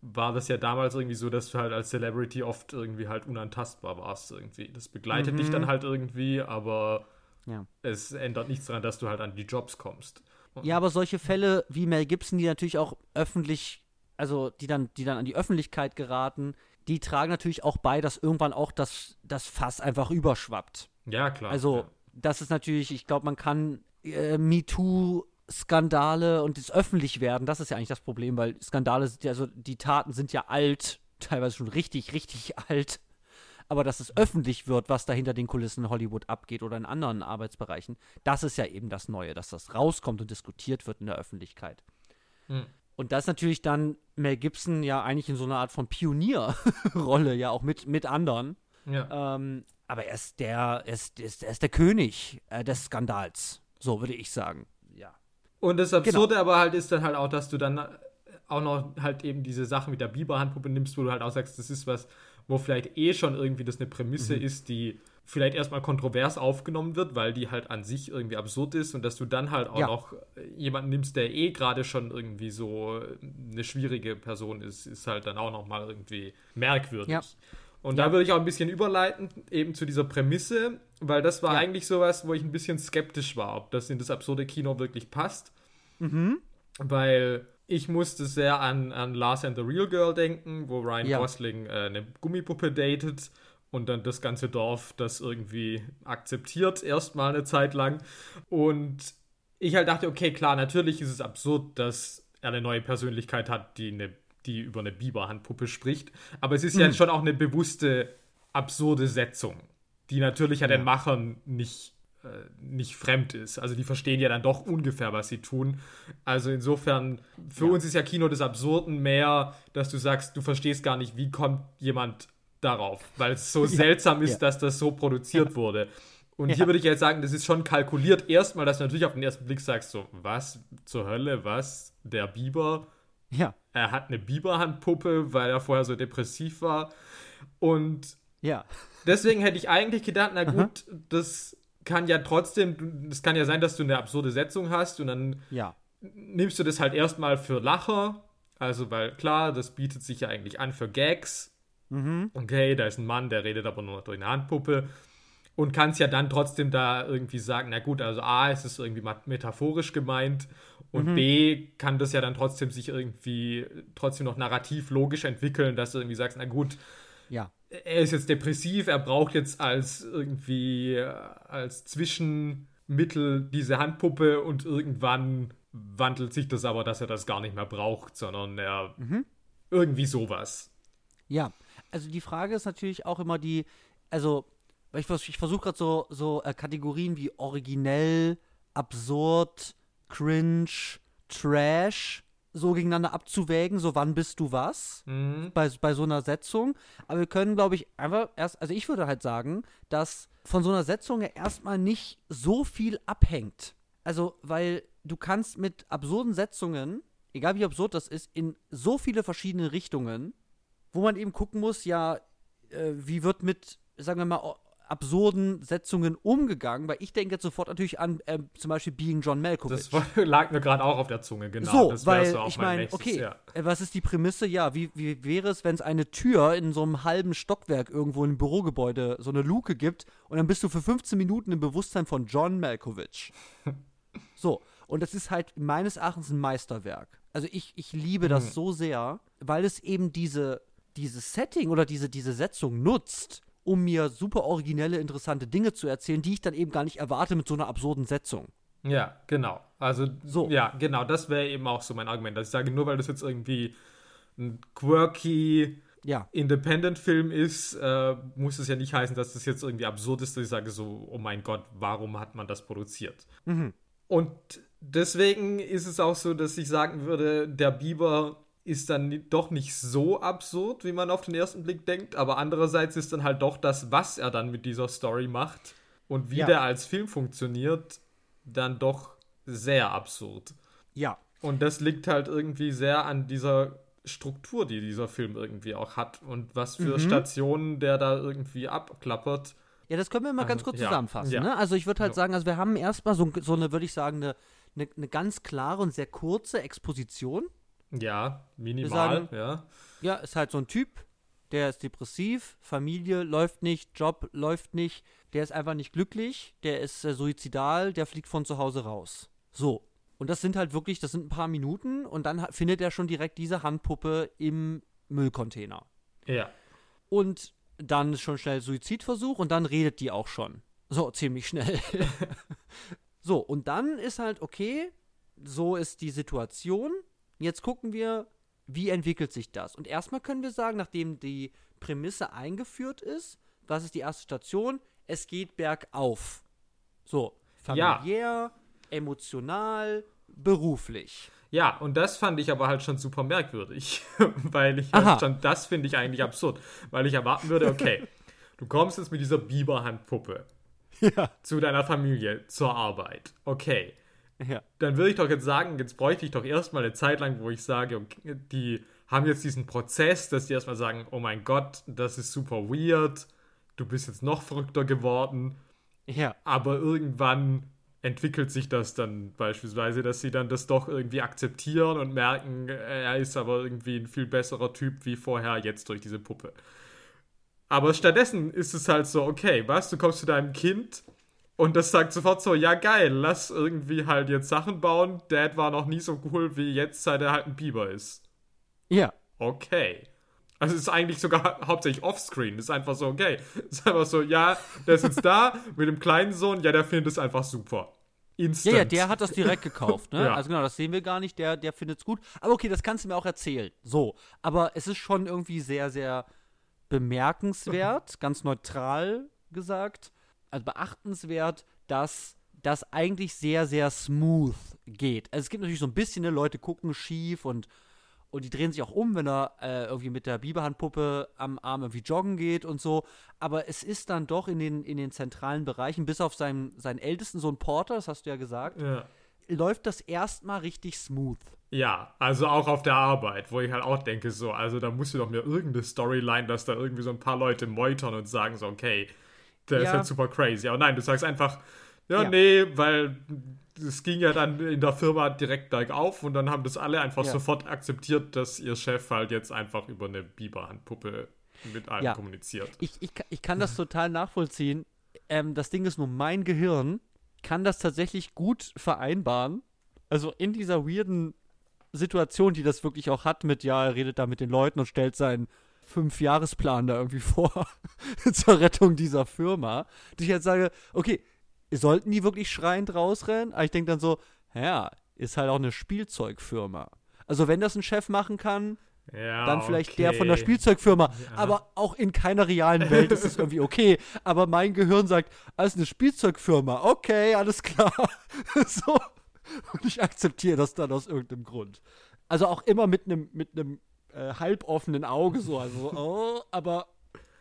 war das ja damals irgendwie so, dass du halt als Celebrity oft irgendwie halt unantastbar warst irgendwie. Das begleitet dich dann halt irgendwie, aber Mhm. Ja. es ändert nichts daran, dass du halt an die Jobs kommst. Ja, aber solche Fälle wie Mel Gibson, die natürlich auch öffentlich, also die dann, die dann an die Öffentlichkeit geraten, die tragen natürlich auch bei, dass irgendwann auch das, das Fass einfach überschwappt. Ja, klar. Also, ja. das ist natürlich, ich glaube, man kann äh, MeToo-Skandale und das öffentlich werden, das ist ja eigentlich das Problem, weil Skandale sind ja, also die Taten sind ja alt, teilweise schon richtig, richtig alt. Aber dass es öffentlich wird, was da hinter den Kulissen in Hollywood abgeht oder in anderen Arbeitsbereichen, das ist ja eben das Neue, dass das rauskommt und diskutiert wird in der Öffentlichkeit. Hm. Und das natürlich dann Mel Gibson ja eigentlich in so einer Art von Pionierrolle, ja auch mit, mit anderen. ja. Ähm, aber er ist der, er ist, er ist, er ist der König äh, des Skandals. So würde ich sagen. Ja. Und das Genau. Absurde aber halt ist dann halt auch, dass du dann äh, auch noch halt eben diese Sache mit der Biberhandpuppe nimmst, wo du halt auch sagst, das ist was, wo vielleicht eh schon irgendwie das eine Prämisse Mhm. ist, die vielleicht erstmal kontrovers aufgenommen wird, weil die halt an sich irgendwie absurd ist und dass du dann halt auch Ja. noch äh, jemanden nimmst, der eh gerade schon irgendwie so äh, eine schwierige Person ist, ist halt dann auch nochmal irgendwie merkwürdig. Ja. Und Ja. da würde ich auch ein bisschen überleiten, eben zu dieser Prämisse, weil das war Ja. eigentlich sowas, wo ich ein bisschen skeptisch war, ob das in das absurde Kino wirklich passt. Mhm. Weil ich musste sehr an, an Lars and the Real Girl denken, wo Ryan Ja. Gosling äh, eine Gummipuppe datet und dann das ganze Dorf das irgendwie akzeptiert, erstmal eine Zeit lang. Und ich halt dachte, okay, klar, natürlich ist es absurd, dass er eine neue Persönlichkeit hat, die, eine, die über eine Biberhandpuppe spricht. Aber es ist ja schon auch eine bewusste, absurde Setzung, die natürlich ja, den Machern nicht äh, nicht fremd ist. Also die verstehen ja dann doch ungefähr, was sie tun. Also insofern, für Ja. uns ist ja Kino des Absurden mehr, dass du sagst, du verstehst gar nicht, wie kommt jemand darauf, weil es so seltsam ist, ja. dass das so produziert wurde. Und Ja. hier würde ich jetzt sagen, das ist schon kalkuliert. Erstmal, dass du natürlich auf den ersten Blick sagst, so, was zur Hölle, was? Der Biber? Ja. Er hat eine Biberhandpuppe, weil er vorher so depressiv war. Und Ja. deswegen hätte ich eigentlich gedacht, na gut, das kann ja trotzdem, es kann ja sein, dass du eine absurde Setzung hast und dann Ja. nimmst du das halt erstmal für Lacher. Also, weil klar, das bietet sich ja eigentlich an für Gags. Mhm. Okay, da ist ein Mann, der redet aber nur durch eine Handpuppe. Und kannst ja dann trotzdem da irgendwie sagen, na gut, also A, es ist irgendwie metaphorisch gemeint und Mhm. B, kann das ja dann trotzdem sich irgendwie trotzdem noch narrativ logisch entwickeln, dass du irgendwie sagst, na gut, Ja. er ist jetzt depressiv, er braucht jetzt als irgendwie äh, als Zwischenmittel diese Handpuppe und irgendwann wandelt sich das aber, dass er das gar nicht mehr braucht, sondern er Irgendwie sowas. Ja, also die Frage ist natürlich auch immer die, also ich, ich versuche gerade so, so äh, Kategorien wie originell, absurd, cringe, trash so gegeneinander abzuwägen, so wann bist du was Mhm. bei, bei so einer Setzung. Aber wir können, glaube ich, einfach erst, also ich würde halt sagen, dass von so einer Setzung ja erstmal nicht so viel abhängt. Also, weil du kannst mit absurden Setzungen, egal wie absurd das ist, in so viele verschiedene Richtungen, wo man eben gucken muss, ja, äh, wie wird mit, sagen wir mal, absurden Setzungen umgegangen, weil ich denke jetzt sofort natürlich an äh, zum Beispiel Being John Malkovich. Das war, lag mir gerade auch auf der Zunge, genau. So, das weil so auch ich mein meine, nächstes, okay, Ja. äh, was ist die Prämisse? Ja, wie, wie wäre es, wenn es eine Tür in so einem halben Stockwerk irgendwo in einem Bürogebäude, so eine Luke gibt und dann bist du für 15 Minuten im Bewusstsein von John Malkovich. so, und das ist halt meines Erachtens ein Meisterwerk. Also ich, ich liebe das Mhm. so sehr, weil es eben diese, dieses Setting oder diese, diese Setzung nutzt, um mir super originelle, interessante Dinge zu erzählen, die ich dann eben gar nicht erwarte mit so einer absurden Setzung. Ja, genau. Also, So. ja, genau, das wäre eben auch so mein Argument, dass ich sage, nur weil das jetzt irgendwie ein quirky Ja, Independent-Film ist, äh, muss es ja nicht heißen, dass das jetzt irgendwie absurd ist, dass ich sage so, oh mein Gott, warum hat man das produziert? Mhm. Und deswegen ist es auch so, dass ich sagen würde, der Biber ist dann doch nicht so absurd, wie man auf den ersten Blick denkt, aber andererseits ist dann halt doch das, was er dann mit dieser Story macht und wie Ja. der als Film funktioniert, dann doch sehr absurd. ja. Und das liegt halt irgendwie sehr an dieser Struktur, die dieser Film irgendwie auch hat und was für Mhm. Stationen der da irgendwie abklappert. Ja, das können wir mal ganz Also, kurz ja, zusammenfassen. ja. Ne? Also ich würde halt sagen, also wir haben erstmal so, so eine, würde ich sagen, eine, eine, eine ganz klare und sehr kurze Exposition. Ja, minimal, sagen- ja. Ja, ist halt so ein Typ, der ist depressiv, Familie läuft nicht, Job läuft nicht, der ist einfach nicht glücklich, der ist äh, suizidal, der fliegt von zu Hause raus. So. Und das sind halt wirklich, das sind ein paar Minuten und dann findet er schon direkt diese Handpuppe im Müllcontainer. Ja. Und dann ist schon schnell Suizidversuch und dann redet die auch schon. So, ziemlich schnell. so, und dann ist halt, okay, so ist die Situation. Jetzt gucken wir, wie entwickelt sich das. Und erstmal können wir sagen, nachdem die Prämisse eingeführt ist, was ist die erste Station? Es geht bergauf. So, Ja. familiär, emotional, beruflich. Ja, und das fand ich aber halt schon super merkwürdig, weil ich Aha. schon, das finde ich eigentlich absurd, weil ich erwarten würde, okay, du kommst jetzt mit dieser Biberhandpuppe Ja. zu deiner Familie zur Arbeit, okay, Ja. dann würde ich doch jetzt sagen, jetzt bräuchte ich doch erstmal eine Zeit lang, wo ich sage, okay, die haben jetzt diesen Prozess, dass die erstmal sagen, oh mein Gott, das ist super weird, du bist jetzt noch verrückter geworden, Ja. aber irgendwann entwickelt sich das dann beispielsweise, dass sie dann das doch irgendwie akzeptieren und merken, er ist aber irgendwie ein viel besserer Typ wie vorher jetzt durch diese Puppe. Aber stattdessen ist es halt so, okay, was, du kommst zu deinem Kind und das sagt sofort so, ja geil, lass irgendwie halt jetzt Sachen bauen. Dad war noch nie so cool wie jetzt, seit er halt ein Biber ist. Ja. Okay. Also es ist eigentlich sogar hau- hauptsächlich offscreen. Es ist einfach so, okay. Es ist einfach so, ja, der ist jetzt da mit dem kleinen Sohn, ja, der findet es einfach super. Instant. Ja, ja, der hat das direkt gekauft, ne? Ja. Also genau, das sehen wir gar nicht, der, der findet es gut. Aber okay, das kannst du mir auch erzählen. So. Aber es ist schon irgendwie sehr, sehr bemerkenswert, ganz neutral gesagt, also beachtenswert, dass das eigentlich sehr, sehr smooth geht. Also es gibt natürlich so ein bisschen, ne, Leute gucken schief und, und die drehen sich auch um, wenn er äh, irgendwie mit der Biberhandpuppe am Arm irgendwie joggen geht und so. Aber es ist dann doch in den, in den zentralen Bereichen, bis auf seinen, seinen ältesten Sohn Porter, das hast du ja gesagt, Ja. läuft das erstmal richtig smooth. Ja, also auch auf der Arbeit, wo ich halt auch denke, so, also da musst du doch mir irgendeine Storyline, dass da irgendwie so ein paar Leute meutern und sagen so, okay, der ist Ja. halt super crazy. Aber nein, du sagst einfach, ja, Ja. nee, weil es ging ja dann in der Firma direkt bergauf und dann haben das alle einfach Ja. sofort akzeptiert, dass ihr Chef halt jetzt einfach über eine Biberhandpuppe mit allen Ja. kommuniziert. Ich, ich, ich kann das total nachvollziehen. Ähm, das Ding ist nur, mein Gehirn kann das tatsächlich gut vereinbaren. Also in dieser weirden Situation, die das wirklich auch hat, mit, ja, er redet da mit den Leuten und stellt seinen Fünfjahresplan da irgendwie vor zur Rettung dieser Firma. dass ich halt sage, okay, sollten die wirklich schreiend rausrennen? Aber ich denke dann so, ja, ist halt auch eine Spielzeugfirma. Also wenn das ein Chef machen kann, Ja, dann vielleicht okay. der von der Spielzeugfirma. Ja. Aber auch in keiner realen Welt ist es irgendwie okay. Aber mein Gehirn sagt, als eine Spielzeugfirma, okay, alles klar. so. Und ich akzeptiere das dann aus irgendeinem Grund. Also auch immer mit einem mit einem äh, halboffenen Auge so, also oh, aber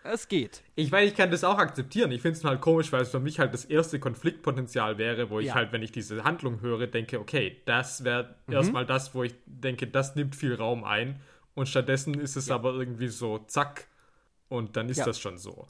es geht. Ich meine, ich kann das auch akzeptieren. Ich finde es halt komisch, weil es für mich halt das erste Konfliktpotenzial wäre, wo ich Ja. halt, wenn ich diese Handlung höre, denke, okay, das wäre Mhm. erstmal das, wo ich denke, das nimmt viel Raum ein. Und stattdessen ist es aber irgendwie so, zack, und dann ist Ja. das schon so.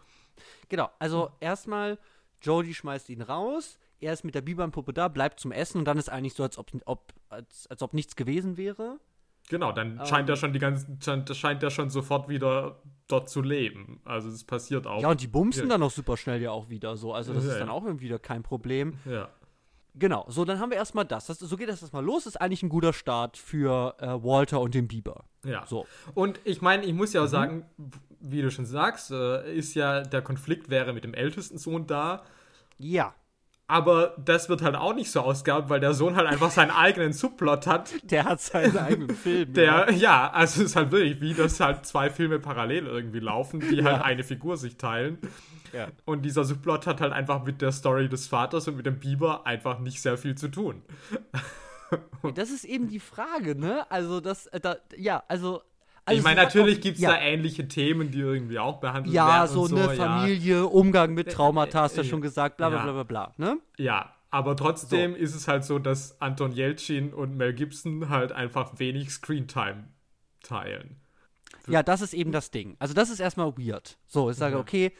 Genau, also erstmal Jodie schmeißt ihn raus, er ist mit der Bibernpuppe da, bleibt zum Essen und dann ist eigentlich so, als ob, ob, als, als ob nichts gewesen wäre. Genau, dann Ähm. scheint er schon die ganzen, scheint, scheint er schon sofort wieder dort zu leben. Also es passiert auch. Ja, und die bumsen dann auch super schnell ja auch wieder so. Also das Ja, ist dann ja. auch wieder kein Problem. ja. Genau, so dann haben wir erstmal das. das. So geht das erstmal los. Ist eigentlich ein guter Start für äh, Walter und den Biber. Ja. So. Und ich meine, ich muss Mhm. ja auch sagen, wie du schon sagst, äh, ist ja der Konflikt wäre mit dem ältesten Sohn da. Ja. Aber das wird halt auch nicht so ausgehabt, weil der Sohn halt einfach seinen eigenen Subplot hat. Der hat seinen eigenen Film. Der, ja, also es ist halt wirklich wie, dass halt zwei Filme parallel irgendwie laufen, die halt eine Figur sich teilen. Ja. Und dieser Subplot hat halt einfach mit der Story des Vaters und mit dem Biber einfach nicht sehr viel zu tun. Ja, Das ist eben die Frage, ne? Also das, äh, da, ja, also. Also ich meine, natürlich gibt es ja. da ähnliche Themen, die irgendwie auch behandelt Ja, werden. so so eine ja. Familie, Umgang mit Traumata, hast du ja äh, schon gesagt, bla bla bla bla bla, ne? Ja, aber trotzdem ist es halt so, dass Anton Yelchin und Mel Gibson halt einfach wenig Screentime teilen. Ja, das ist eben das Ding. Also das ist erstmal weird. So, ich sage, Ja. okay,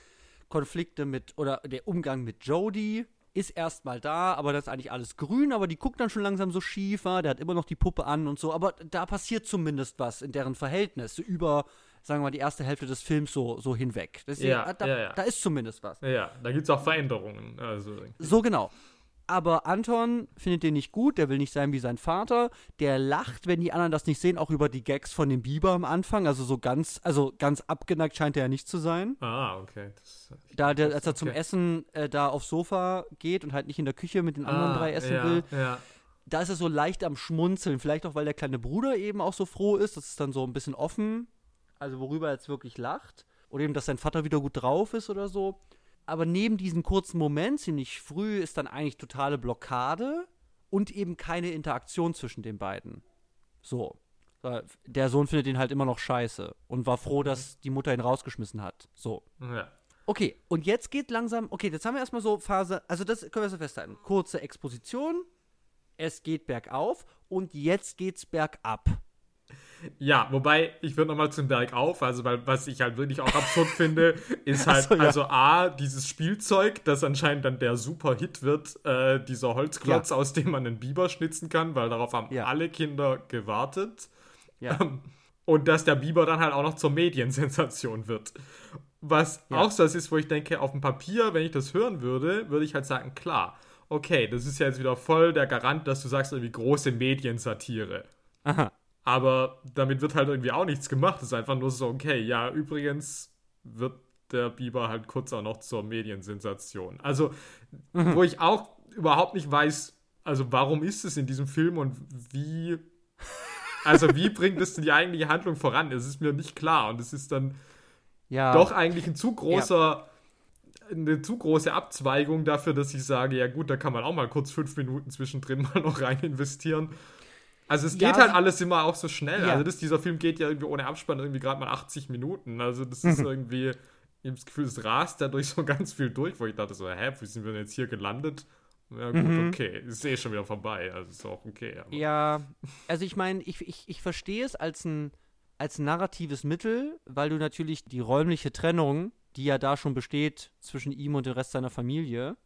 Konflikte mit, oder der Umgang mit Jodie ist erstmal da, aber das ist eigentlich alles grün, aber die guckt dann schon langsam so schief, ah, der hat immer noch die Puppe an und so, aber da passiert zumindest was in deren Verhältnis, so über, sagen wir mal, die erste Hälfte des Films so, so hinweg. Deswegen, Ja, ah, da, ja, ja. da ist zumindest was. Ja, da gibt es auch Veränderungen. Also, So genau. Aber Anton findet den nicht gut, der will nicht sein wie sein Vater. Der lacht, wenn die anderen das nicht sehen, auch über die Gags von dem Biber am Anfang. Also so ganz, also ganz abgeneigt scheint er ja nicht zu sein. ah, okay. Das, Da der, als er zum Okay. Essen äh, da aufs Sofa geht und halt nicht in der Küche mit den anderen ah, drei essen ja, will, Ja. da ist er so leicht am Schmunzeln. Vielleicht auch, weil der kleine Bruder eben auch so froh ist. Das ist dann so ein bisschen offen. Also worüber er jetzt wirklich lacht. Oder eben, dass sein Vater wieder gut drauf ist oder so. Aber neben diesem kurzen Moment, ziemlich früh, ist dann eigentlich totale Blockade und eben keine Interaktion zwischen den beiden. So. Der Sohn findet ihn halt immer noch scheiße und war froh, dass die Mutter ihn rausgeschmissen hat. So. ja. Okay, und jetzt geht langsam, okay, jetzt haben wir erstmal so Phase, also das können wir so festhalten. Kurze Exposition, es geht bergauf und jetzt geht's bergab. Ja, wobei, ich würde nochmal zum Berg auf, also weil was ich halt wirklich auch absurd finde, ist halt, so, ja. also A, dieses Spielzeug, das anscheinend dann der Super-Hit wird, äh, dieser Holzklotz, aus dem man einen Biber schnitzen kann, weil darauf haben Ja. alle Kinder gewartet. Ja. Und dass der Biber dann halt auch noch zur Mediensensation wird. Was Ja. auch so das ist, wo ich denke, auf dem Papier, wenn ich das hören würde, würde ich halt sagen, klar, okay, das ist ja jetzt wieder voll der Garant, dass du sagst, irgendwie große Mediensatire. Aha. Aber damit wird halt irgendwie auch nichts gemacht. Es ist einfach nur so, okay, ja, übrigens wird der Biber halt kurz auch noch zur Mediensensation. Also, wo ich auch überhaupt nicht weiß, also warum ist es in diesem Film und wie, also wie bringt es denn die eigentliche Handlung voran? Es ist mir nicht klar und es ist dann Ja. doch eigentlich ein zu großer, eine zu große Abzweigung dafür, dass ich sage, ja gut, da kann man auch mal kurz fünf Minuten zwischendrin mal noch rein investieren. Also es Ja, geht halt alles immer auch so schnell. Ja. Also das, dieser Film geht ja irgendwie ohne Abspann irgendwie gerade mal 80 Minuten. Also das ist irgendwie, ich habe das Gefühl, es rast da durch so ganz viel durch, wo ich dachte so, hä, wie sind wir denn jetzt hier gelandet? Ja gut, Mhm. okay, ist eh schon wieder vorbei. Also ist auch okay. Aber Ja, also ich meine, ich, ich, ich verstehe es als ein, als ein narratives Mittel, weil du natürlich die räumliche Trennung, die ja da schon besteht zwischen ihm und dem Rest seiner Familie,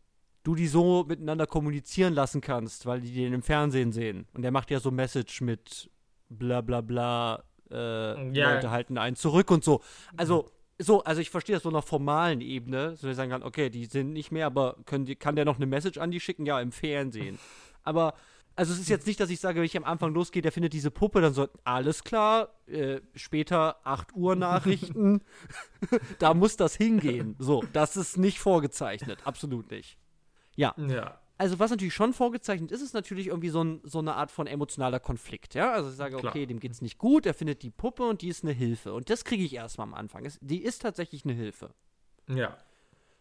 du die so miteinander kommunizieren lassen kannst, weil die den im Fernsehen sehen. Und der macht ja so Message mit bla bla bla, äh, Ja. Leute halten einen zurück und so. Also, so, also ich verstehe das so auf formalen Ebene, so dass ich sagen kann, okay, die sind nicht mehr, aber können die, kann der noch eine Message an die schicken? Ja, im Fernsehen. Aber also es ist jetzt nicht, dass ich sage, wenn ich am Anfang losgehe, der findet diese Puppe, dann so, alles klar, äh, später 8 Uhr Nachrichten, da muss das hingehen. So, das ist nicht vorgezeichnet, absolut nicht. Ja, ja. also was natürlich schon vorgezeichnet ist, ist natürlich irgendwie so, ein, so eine Art von emotionaler Konflikt, ja. Also ich sage, Klar. okay, dem geht's nicht gut, er findet die Puppe und die ist eine Hilfe. Und das kriege ich erstmal am Anfang. Es, die ist tatsächlich eine Hilfe. Ja.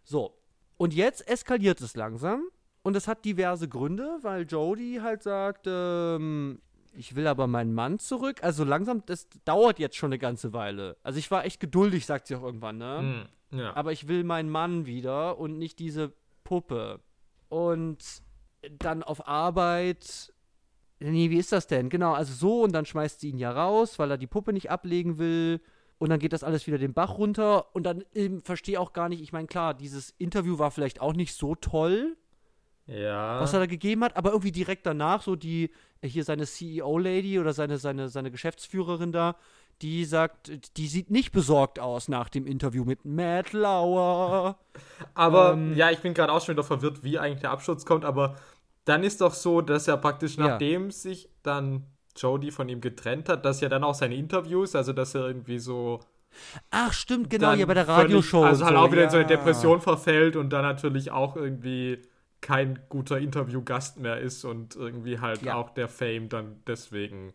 So. Und jetzt eskaliert es langsam. Und es hat diverse Gründe, weil Jodie halt sagt, ähm, ich will aber meinen Mann zurück. Also langsam, das dauert jetzt schon eine ganze Weile. Also ich war echt geduldig, sagt sie auch irgendwann, ne? Hm, ja. Aber ich will meinen Mann wieder und nicht diese Puppe. Und dann auf Arbeit. Nee, wie ist das denn? Genau, also so und dann schmeißt sie ihn ja raus, weil er die Puppe nicht ablegen will. Und dann geht das alles wieder den Bach runter. Und dann ähm, verstehe auch gar nicht, ich meine, klar, dieses Interview war vielleicht auch nicht so toll, ja. was er da gegeben hat, aber irgendwie direkt danach, so die, äh, hier seine CEO-Lady oder seine, seine, seine Geschäftsführerin da, die sagt, die sieht nicht besorgt aus nach dem Interview mit Matt Lauer. Aber Ähm, ja, ich bin gerade auch schon wieder verwirrt, wie eigentlich der Absturz kommt, aber dann ist doch so, dass er praktisch Ja. nachdem sich dann Jodie von ihm getrennt hat, dass ja dann auch seine Interviews, also dass er irgendwie so Ach, stimmt, genau, hier bei der völlig- Radioshow. Also und halt so, auch wieder in so eine ja. Depression verfällt und dann natürlich auch irgendwie kein guter Interviewgast mehr ist und irgendwie halt Ja. auch der Fame dann deswegen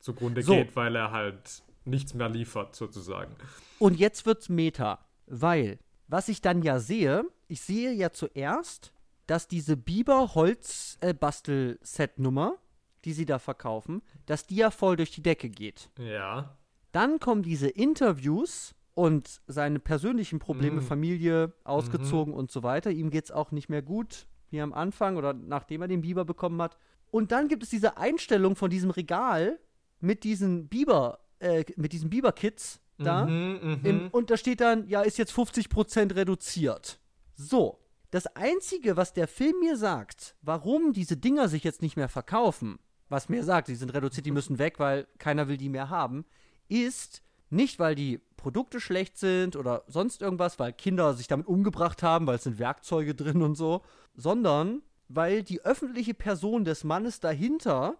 zugrunde So. geht, weil er halt nichts mehr liefert, sozusagen. Und jetzt wird's Meta, weil, was ich dann ja sehe, ich sehe ja zuerst, dass diese Biber-Holz-Bastel-Set-Nummer, die sie da verkaufen, dass die ja voll durch die Decke geht. Ja. Dann kommen diese Interviews und seine persönlichen Probleme, Mhm. Familie, ausgezogen und so weiter. Ihm geht's auch nicht mehr gut, wie am Anfang oder nachdem er den Biber bekommen hat. Und dann gibt es diese Einstellung von diesem Regal mit diesen Biber, äh, mit diesen Biber-Kits da. Mhm, mhm. Im, und da steht dann, ja, ist jetzt 50% reduziert. So. Das Einzige, was der Film mir sagt, warum diese Dinger sich jetzt nicht mehr verkaufen, was mir sagt, die sind reduziert, die müssen weg, weil keiner will die mehr haben, ist nicht, weil die Produkte schlecht sind oder sonst irgendwas, weil Kinder sich damit umgebracht haben, weil es sind Werkzeuge drin und so, sondern weil die öffentliche Person des Mannes dahinter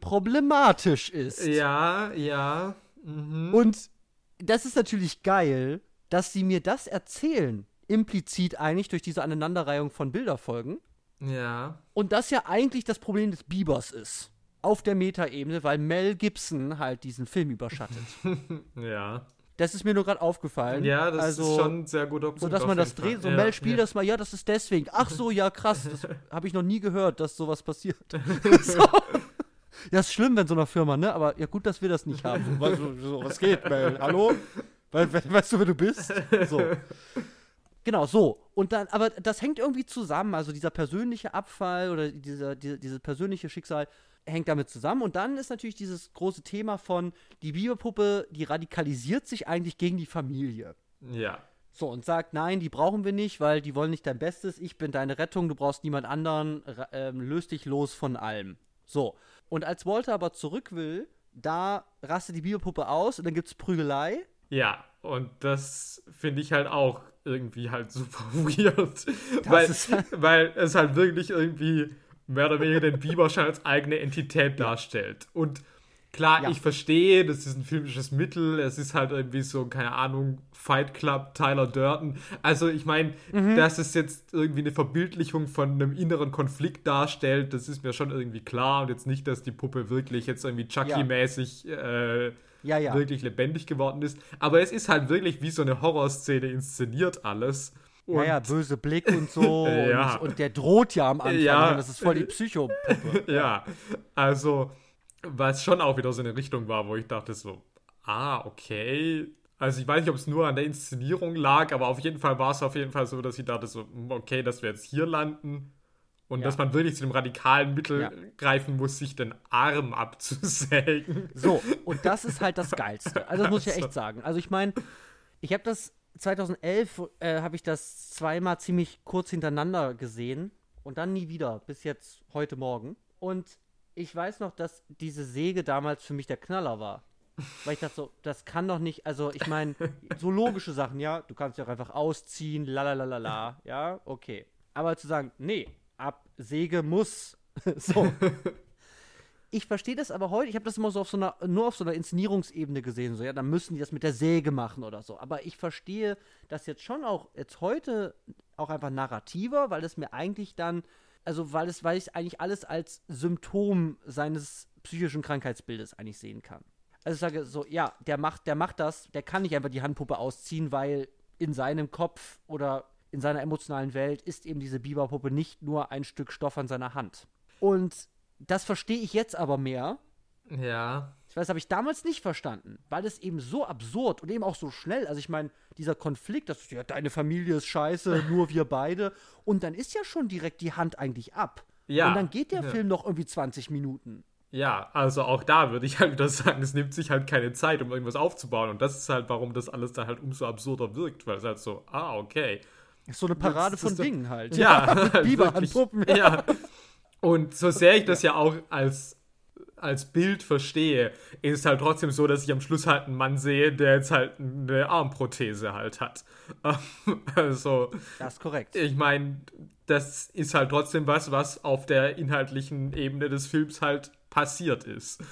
problematisch ist. ja, ja. Mhm. Und das ist natürlich geil, dass sie mir das erzählen, implizit eigentlich durch diese Aneinanderreihung von Bilderfolgen. Ja. Und das ja eigentlich das Problem des Biebers ist. Auf der Metaebene, weil Mel Gibson halt diesen Film überschattet. Ja. Das ist mir nur gerade aufgefallen. Ja, das also, ist schon ein sehr guter Punkt. So dass man das Fall. dreht, so ja, Mel spielt ja. das mal, ja, das ist deswegen. Ach so, ja, krass, das habe ich noch nie gehört, dass sowas passiert. so. Ja, ist schlimm, wenn so einer Firma, ne? Aber ja, gut, dass wir das nicht haben. So, was, so, was geht, Mel? Hallo? We we weißt du, wer du bist? So. Genau, so. Und dann, aber das hängt irgendwie zusammen. Also dieser persönliche Abfall oder dieser, diese, dieses persönliche Schicksal hängt damit zusammen. Und dann ist natürlich dieses große Thema von, die Biberpuppe, die radikalisiert sich eigentlich gegen die Familie. Ja. So, und sagt, nein, die brauchen wir nicht, weil die wollen nicht dein Bestes, ich bin deine Rettung, du brauchst niemand anderen, ähm, löst dich los von allem. So. Und als Walter aber zurück will, da rastet die Biopuppe aus und dann gibt's Prügelei. Ja, und das finde ich halt auch irgendwie halt super weird. weil, ist- weil es halt wirklich irgendwie mehr oder weniger den Biber schon als eigene Entität darstellt. Und klar, Ja. ich verstehe, das ist ein filmisches Mittel, es ist halt irgendwie so, keine Ahnung, Fight Club, Tyler Durden. Also ich meine, Mhm. dass es jetzt irgendwie eine Verbildlichung von einem inneren Konflikt darstellt, das ist mir schon irgendwie klar. Und jetzt nicht, dass die Puppe wirklich jetzt irgendwie Chucky-mäßig äh, Ja, ja. wirklich lebendig geworden ist. Aber es ist halt wirklich wie so eine Horrorszene inszeniert alles. Und ja, ja, böse Blick und so. Ja. und, und der droht ja am Anfang. Ja. Das ist voll die Psychopuppe. ja, also, was schon auch wieder so eine Richtung war, wo ich dachte so, ah, okay. Also ich weiß nicht, ob es nur an der Inszenierung lag, aber auf jeden Fall war es auf jeden Fall so, dass ich dachte so, hm, okay, dass wir jetzt hier landen und Ja. dass man wirklich zu dem radikalen Mittel Ja. greifen muss, sich den Arm abzusägen. So, und das ist halt das Geilste. Also das muss ich ja echt sagen. Also ich meine, ich habe das 2011 äh, habe ich das zweimal ziemlich kurz hintereinander gesehen und dann nie wieder bis jetzt heute Morgen. Und ich weiß noch, dass diese Säge damals für mich der Knaller war. Weil ich dachte so, das kann doch nicht, also ich meine, so logische Sachen, ja, du kannst ja auch einfach ausziehen, lalalala, ja, okay. Aber zu sagen, nee, ab Säge muss, so. Ich verstehe das aber heute, ich habe das immer so auf so einer, nur auf so einer Inszenierungsebene gesehen, so, ja, dann müssen die das mit der Säge machen oder so. Aber ich verstehe das jetzt schon auch jetzt heute auch einfach narrativer, weil es mir eigentlich dann, also weil es, weil ich eigentlich alles als Symptom seines psychischen Krankheitsbildes eigentlich sehen kann. Also ich sage so, ja, der macht, der macht das, der kann nicht einfach die Handpuppe ausziehen, weil in seinem Kopf oder in seiner emotionalen Welt ist eben diese Biberpuppe nicht nur ein Stück Stoff an seiner Hand. Und das verstehe ich jetzt aber mehr. Ja. Weiß, habe ich damals nicht verstanden, weil es eben so absurd und eben auch so schnell. Also ich meine, dieser Konflikt, dass ja, deine Familie ist scheiße, nur wir beide. Und dann ist ja schon direkt die Hand eigentlich ab. Ja. Und dann geht der Ja. Film noch irgendwie 20 Minuten. Ja, also auch da würde ich halt wieder sagen, es nimmt sich halt keine Zeit, um irgendwas aufzubauen. Und das ist halt, warum das alles da halt umso absurder wirkt, weil es halt so, ah, okay. Ist so eine Parade Das von ist doch- Dingen halt. Ja, halt Biberhandpuppen. wirklich. Ja. Und so sehr ich das ja auch als, als Bild verstehe, ist es halt trotzdem so, dass ich am Schluss halt einen Mann sehe, der jetzt halt eine Armprothese halt hat. Also, Das ist korrekt. ich meine, das ist halt trotzdem was, was auf der inhaltlichen Ebene des Films halt passiert ist.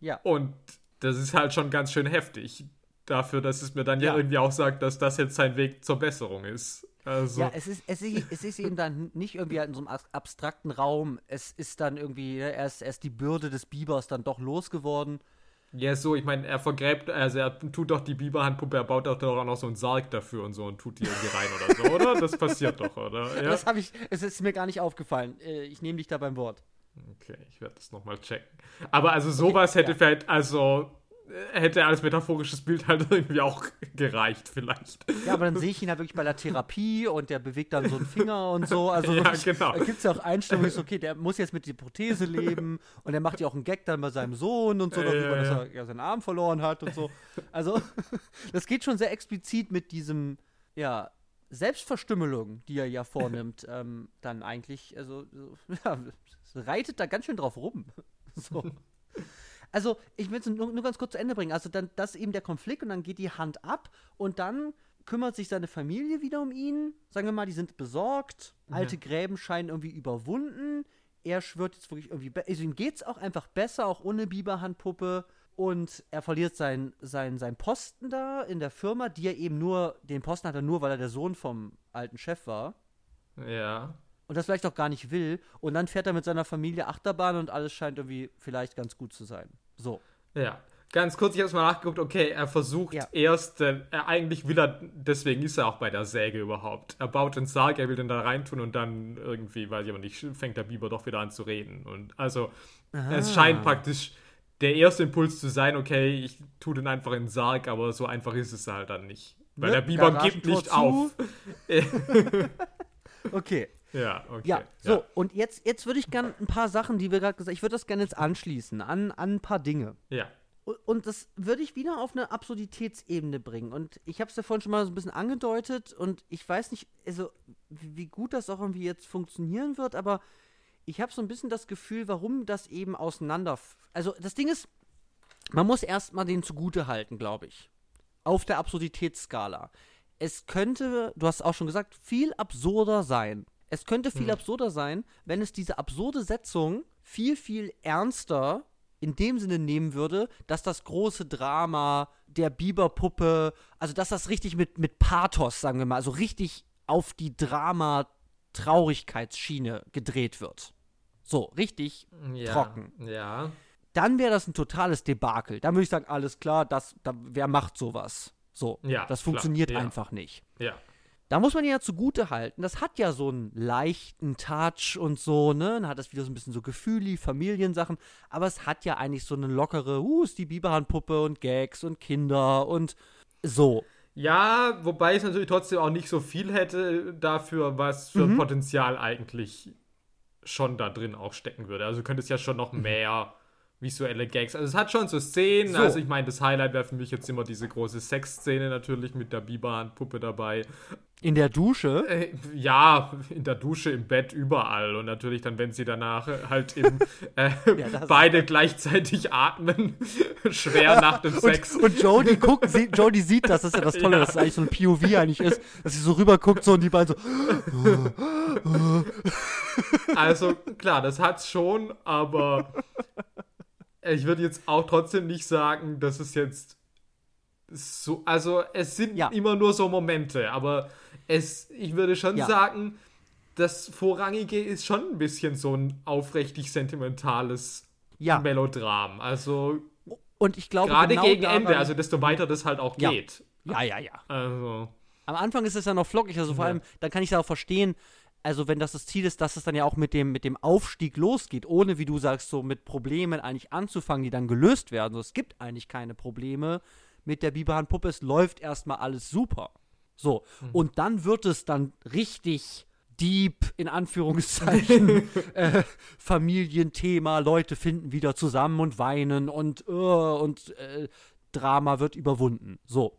Ja. Und das ist halt schon ganz schön heftig. Dafür, dass es mir dann ja, Ja. irgendwie auch sagt, dass das jetzt sein Weg zur Besserung ist. Also, Ja, es ist, es, ist, es ist eben dann nicht irgendwie halt in so einem ab- abstrakten Raum. Es ist dann irgendwie, ne, er ist, er ist die Bürde des Bibers dann doch losgeworden. ja, so, ich meine, er vergräbt, also er tut doch die Biberhandpuppe, er baut doch auch noch so einen Sarg dafür und so und tut die irgendwie rein oder so, oder? Das passiert doch, oder? Ja? Das habe ich, es ist mir gar nicht aufgefallen. Äh, Ich nehme dich da beim Wort. Okay, ich werde das nochmal checken. Aber also sowas hätte ja. vielleicht, also hätte als metaphorisches Bild halt irgendwie auch gereicht, vielleicht. Ja, aber dann sehe ich ihn halt wirklich bei der Therapie und der bewegt dann so einen Finger und so. Also Ja, wirklich, genau. da gibt es ja auch Einstellungen, so, okay, der muss jetzt mit der Prothese leben und er macht ja auch einen Gag dann bei seinem Sohn und so, Ja, darüber, ja, dass er ja, seinen Arm verloren hat und so. Also, das geht schon sehr explizit mit diesem, ja, Selbstverstümmelung, die er ja vornimmt, ähm, dann eigentlich, also, so, ja, reitet da ganz schön drauf rum. So. Also, ich will es nur, nur ganz kurz zu Ende bringen. Also, dann, das ist eben der Konflikt und dann geht die Hand ab und dann kümmert sich seine Familie wieder um ihn. Sagen wir mal, die sind besorgt. Alte Gräben scheinen irgendwie überwunden. Er schwört jetzt wirklich irgendwie. Also, ihm geht's auch einfach besser, auch ohne Biberhandpuppe. Und er verliert seinen sein, sein Posten da in der Firma, die er eben nur, den Posten hat er nur, weil er der Sohn vom alten Chef war. Ja. Und das vielleicht auch gar nicht will. Und dann fährt er mit seiner Familie Achterbahn und alles scheint irgendwie vielleicht ganz gut zu sein. So. Ja. Ganz kurz, ich habe mal nachgeguckt, okay, er versucht Ja. erst, äh, er eigentlich will er, deswegen ist er auch bei der Säge überhaupt. Er baut den Sarg, er will den da reintun und dann irgendwie, weiß ich aber nicht, fängt der Biber doch wieder an zu reden. Und also, es scheint praktisch der erste Impuls zu sein, okay, ich tue den einfach in den Sarg, aber so einfach ist es halt dann nicht. Weil Ne? der Biber gibt nicht auf. Okay. Ja, okay. Ja, so, und jetzt, jetzt würde ich gerne ein paar Sachen, die wir gerade gesagt haben, ich würde das gerne jetzt anschließen an, an ein paar Dinge. Ja. Und, das würde ich wieder auf eine Absurditätsebene bringen. Und ich habe es ja vorhin schon mal so ein bisschen angedeutet und ich weiß nicht, also wie gut das auch irgendwie jetzt funktionieren wird, aber ich habe so ein bisschen das Gefühl, warum das eben auseinander. Also das Ding ist, man muss erstmal den zugute halten, glaube ich. Auf der Absurditätsskala. Es könnte, du hast auch schon gesagt, viel absurder sein. Es könnte viel absurder sein, wenn es diese absurde Setzung viel, viel ernster in dem Sinne nehmen würde, dass das große Drama der Biberpuppe, also dass das richtig mit, mit Pathos, sagen wir mal, also richtig auf die Drama-Traurigkeitsschiene gedreht wird. So, richtig ja. trocken Ja. dann wäre das ein totales Debakel. Dann würde ich sagen, alles klar, das, da, wer macht sowas? So, Ja, das klar, funktioniert ja. einfach nicht. Ja. Da muss man ja zugute halten, das hat ja so einen leichten Touch und so, ne? Dann hat das wieder so ein bisschen so Gefühli, Familiensachen, aber es hat ja eigentlich so eine lockere, uh, ist die Biberhandpuppe und Gags und Kinder und so. Ja, wobei es natürlich trotzdem auch nicht so viel hätte dafür, was für Mhm. Potenzial eigentlich schon da drin auch stecken würde. Also könnte es ja schon noch mehr visuelle Gags. Also es hat schon so Szenen. So. Also ich meine, das Highlight wäre für mich jetzt immer diese große Sexszene natürlich mit der Biberhandpuppe dabei. In der Dusche. Äh, ja, in der Dusche, im Bett, überall. Und natürlich dann, wenn sie danach halt eben äh, das- beide gleichzeitig atmen, schwer nach dem Sex. Und, und Jodie guckt, sie, Jodie sieht das, das ist ja das Tolle, Ja. dass es eigentlich so ein POV eigentlich ist, dass sie so rüber guckt so und die beiden so, Also klar, das hat's schon, aber ich würde jetzt auch trotzdem nicht sagen, dass es jetzt so, also es sind Ja. immer nur so Momente, aber es, ich würde schon Ja. sagen, das Vorrangige ist schon ein bisschen so ein aufrichtig sentimentales Ja. Melodram. Also Und ich glaube, gerade genau gegen Ende, also desto weiter das halt auch Ja. geht. Ja, ja, ja. Also, Am Anfang ist es ja noch flockig, also vor Ja. allem, dann kann ich es auch verstehen, also wenn das das Ziel ist, dass es dann ja auch mit dem, mit dem Aufstieg losgeht, ohne, wie du sagst, so mit Problemen eigentlich anzufangen, die dann gelöst werden. So, es gibt eigentlich keine Probleme mit der Biberhandpuppe, es läuft erstmal alles super. So, und dann wird es dann richtig deep, in Anführungszeichen, äh, Familienthema, Leute finden wieder zusammen und weinen und, äh, und äh, Drama wird überwunden. So.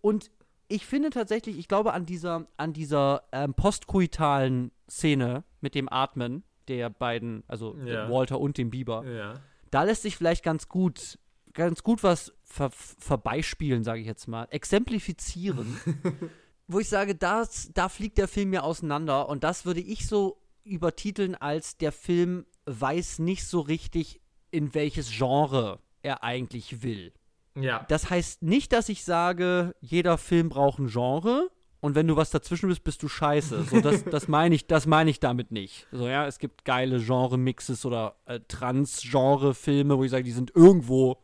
Und ich finde tatsächlich, ich glaube an dieser, an dieser ähm, postkoitalen Szene mit dem Atmen der beiden, also Ja. Walter und dem Biber, ja. da lässt sich vielleicht ganz gut, ganz gut was ver verbeispielen, sage ich jetzt mal, exemplifizieren, wo ich sage, das, da fliegt der Film ja auseinander und das würde ich so übertiteln als der Film weiß nicht so richtig, in welches Genre er eigentlich will. Ja. Das heißt nicht, dass ich sage, jeder Film braucht ein Genre und wenn du was dazwischen bist, bist du scheiße. So, das, das meine ich, das meine ich damit nicht. So, ja, es gibt geile Genre-Mixes oder äh, Trans-Genre-Filme, wo ich sage, die sind irgendwo,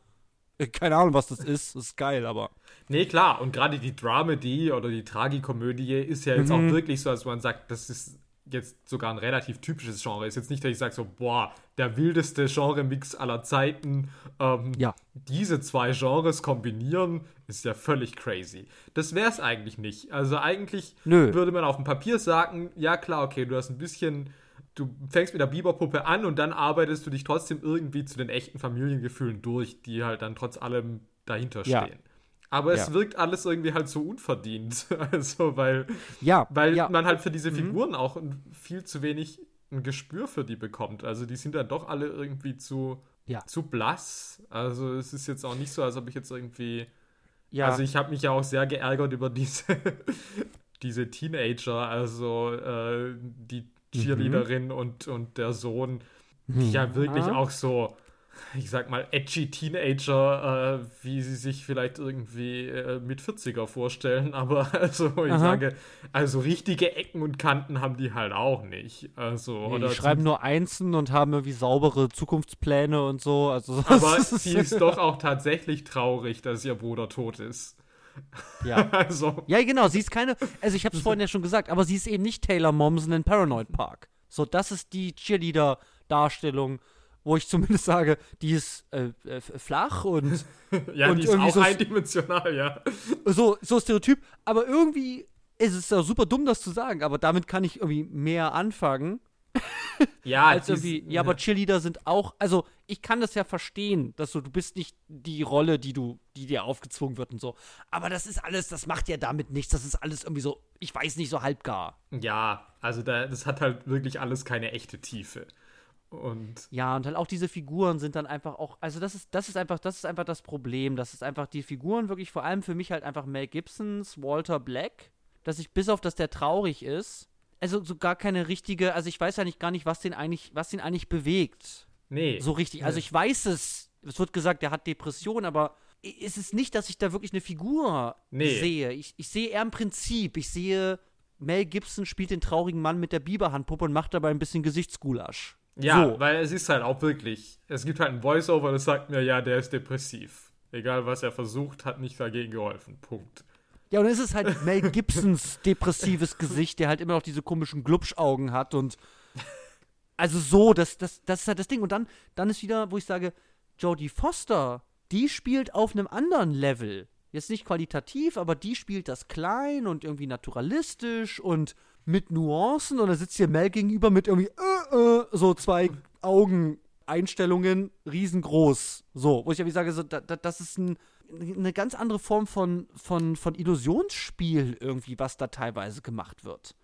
keine Ahnung, was das ist, das ist geil, aber. Nee, klar. Und gerade die Dramedy oder die Tragikomödie ist ja jetzt auch Mhm. wirklich so, als man sagt, das ist jetzt sogar ein relativ typisches Genre. Ist jetzt nicht, dass ich sage so, boah, der wildeste Genre-Mix aller Zeiten. Ähm, Ja. Diese zwei Genres kombinieren, ist ja völlig crazy. Das wäre es eigentlich nicht. Also eigentlich Nö. würde man auf dem Papier sagen, ja klar, okay, du hast ein bisschen, du fängst mit der Biberpuppe an und dann arbeitest du dich trotzdem irgendwie zu den echten Familiengefühlen durch, die halt dann trotz allem dahinter Ja. stehen. Aber es Ja. wirkt alles irgendwie halt so unverdient. Also, weil, Ja, weil ja. man halt für diese Figuren auch ein, viel zu wenig ein Gespür für die bekommt. Also die sind dann doch alle irgendwie zu, Ja. zu blass. Also es ist jetzt auch nicht so, als ob ich jetzt irgendwie. ja. Also ich habe mich ja auch sehr geärgert über diese, diese Teenager, also äh, die Cheerleaderin und, und der Sohn, die ja wirklich auch so, ich sag mal, edgy Teenager, äh, wie sie sich vielleicht irgendwie äh, mit 40er vorstellen, aber also ich Aha. sage, also richtige Ecken und Kanten haben die halt auch nicht. Also, Nee, oder die schreiben nur Einsen und haben irgendwie saubere Zukunftspläne und so. Also, aber sie ist doch auch tatsächlich traurig, dass ihr Bruder tot ist. Ja. Also, Ja, genau, sie ist keine, also ich habe es vorhin ja schon gesagt, aber sie ist eben nicht Taylor Momsen in Paranoid Park. So, das ist die Cheerleader-Darstellung, wo ich zumindest sage, die ist äh, äh, flach und ja, Und die ist auch so- eindimensional, ja. so, so Stereotyp, aber irgendwie ist es ja super dumm, das zu sagen, aber damit kann ich irgendwie mehr anfangen. Ja, als irgendwie, ja, aber Cheerleader sind auch, also ich kann das ja verstehen, dass du, du bist nicht die Rolle, die du, die dir aufgezwungen wird und so. Aber das ist alles, das macht ja damit nichts, das ist alles irgendwie so, ich weiß nicht, so halbgar. Ja, also da, das hat halt wirklich alles keine echte Tiefe. Und Ja, und halt auch diese Figuren sind dann einfach auch, also das ist, das ist einfach, das ist einfach das Problem. Das ist einfach die Figuren wirklich, vor allem für mich halt einfach Mel Gibsons, Walter Black, dass ich bis auf, dass der traurig ist, also so gar keine richtige, also ich weiß ja nicht gar nicht, was den eigentlich, was den eigentlich bewegt. nee. So richtig. Also ich weiß es, es wird gesagt, der hat Depression, aber ist es nicht, dass ich da wirklich eine Figur Nee. sehe. Ich, ich sehe eher im Prinzip, ich sehe, Mel Gibson spielt den traurigen Mann mit der Biberhandpuppe und macht dabei ein bisschen Gesichtsgulasch. ja, so. weil es ist halt auch wirklich, es gibt halt ein Voiceover, das sagt mir, ja, der ist depressiv. Egal, was er versucht, hat nicht dagegen geholfen. Punkt. Ja, und dann ist es halt Mel Gibsons depressives Gesicht, der halt immer noch diese komischen Glubschaugen hat und also so, das, das, das ist halt das Ding. Und dann, dann ist wieder, wo ich sage, Jodie Foster, die spielt auf einem anderen Level. Jetzt nicht qualitativ, aber die spielt das klein und irgendwie naturalistisch und mit Nuancen. Und da sitzt hier Mel gegenüber mit irgendwie äh, äh, so zwei Augeneinstellungen riesengroß. So, wo ich irgendwie sage, so, da, da, das ist ein, eine ganz andere Form von, von, von Illusionsspiel irgendwie, was da teilweise gemacht wird.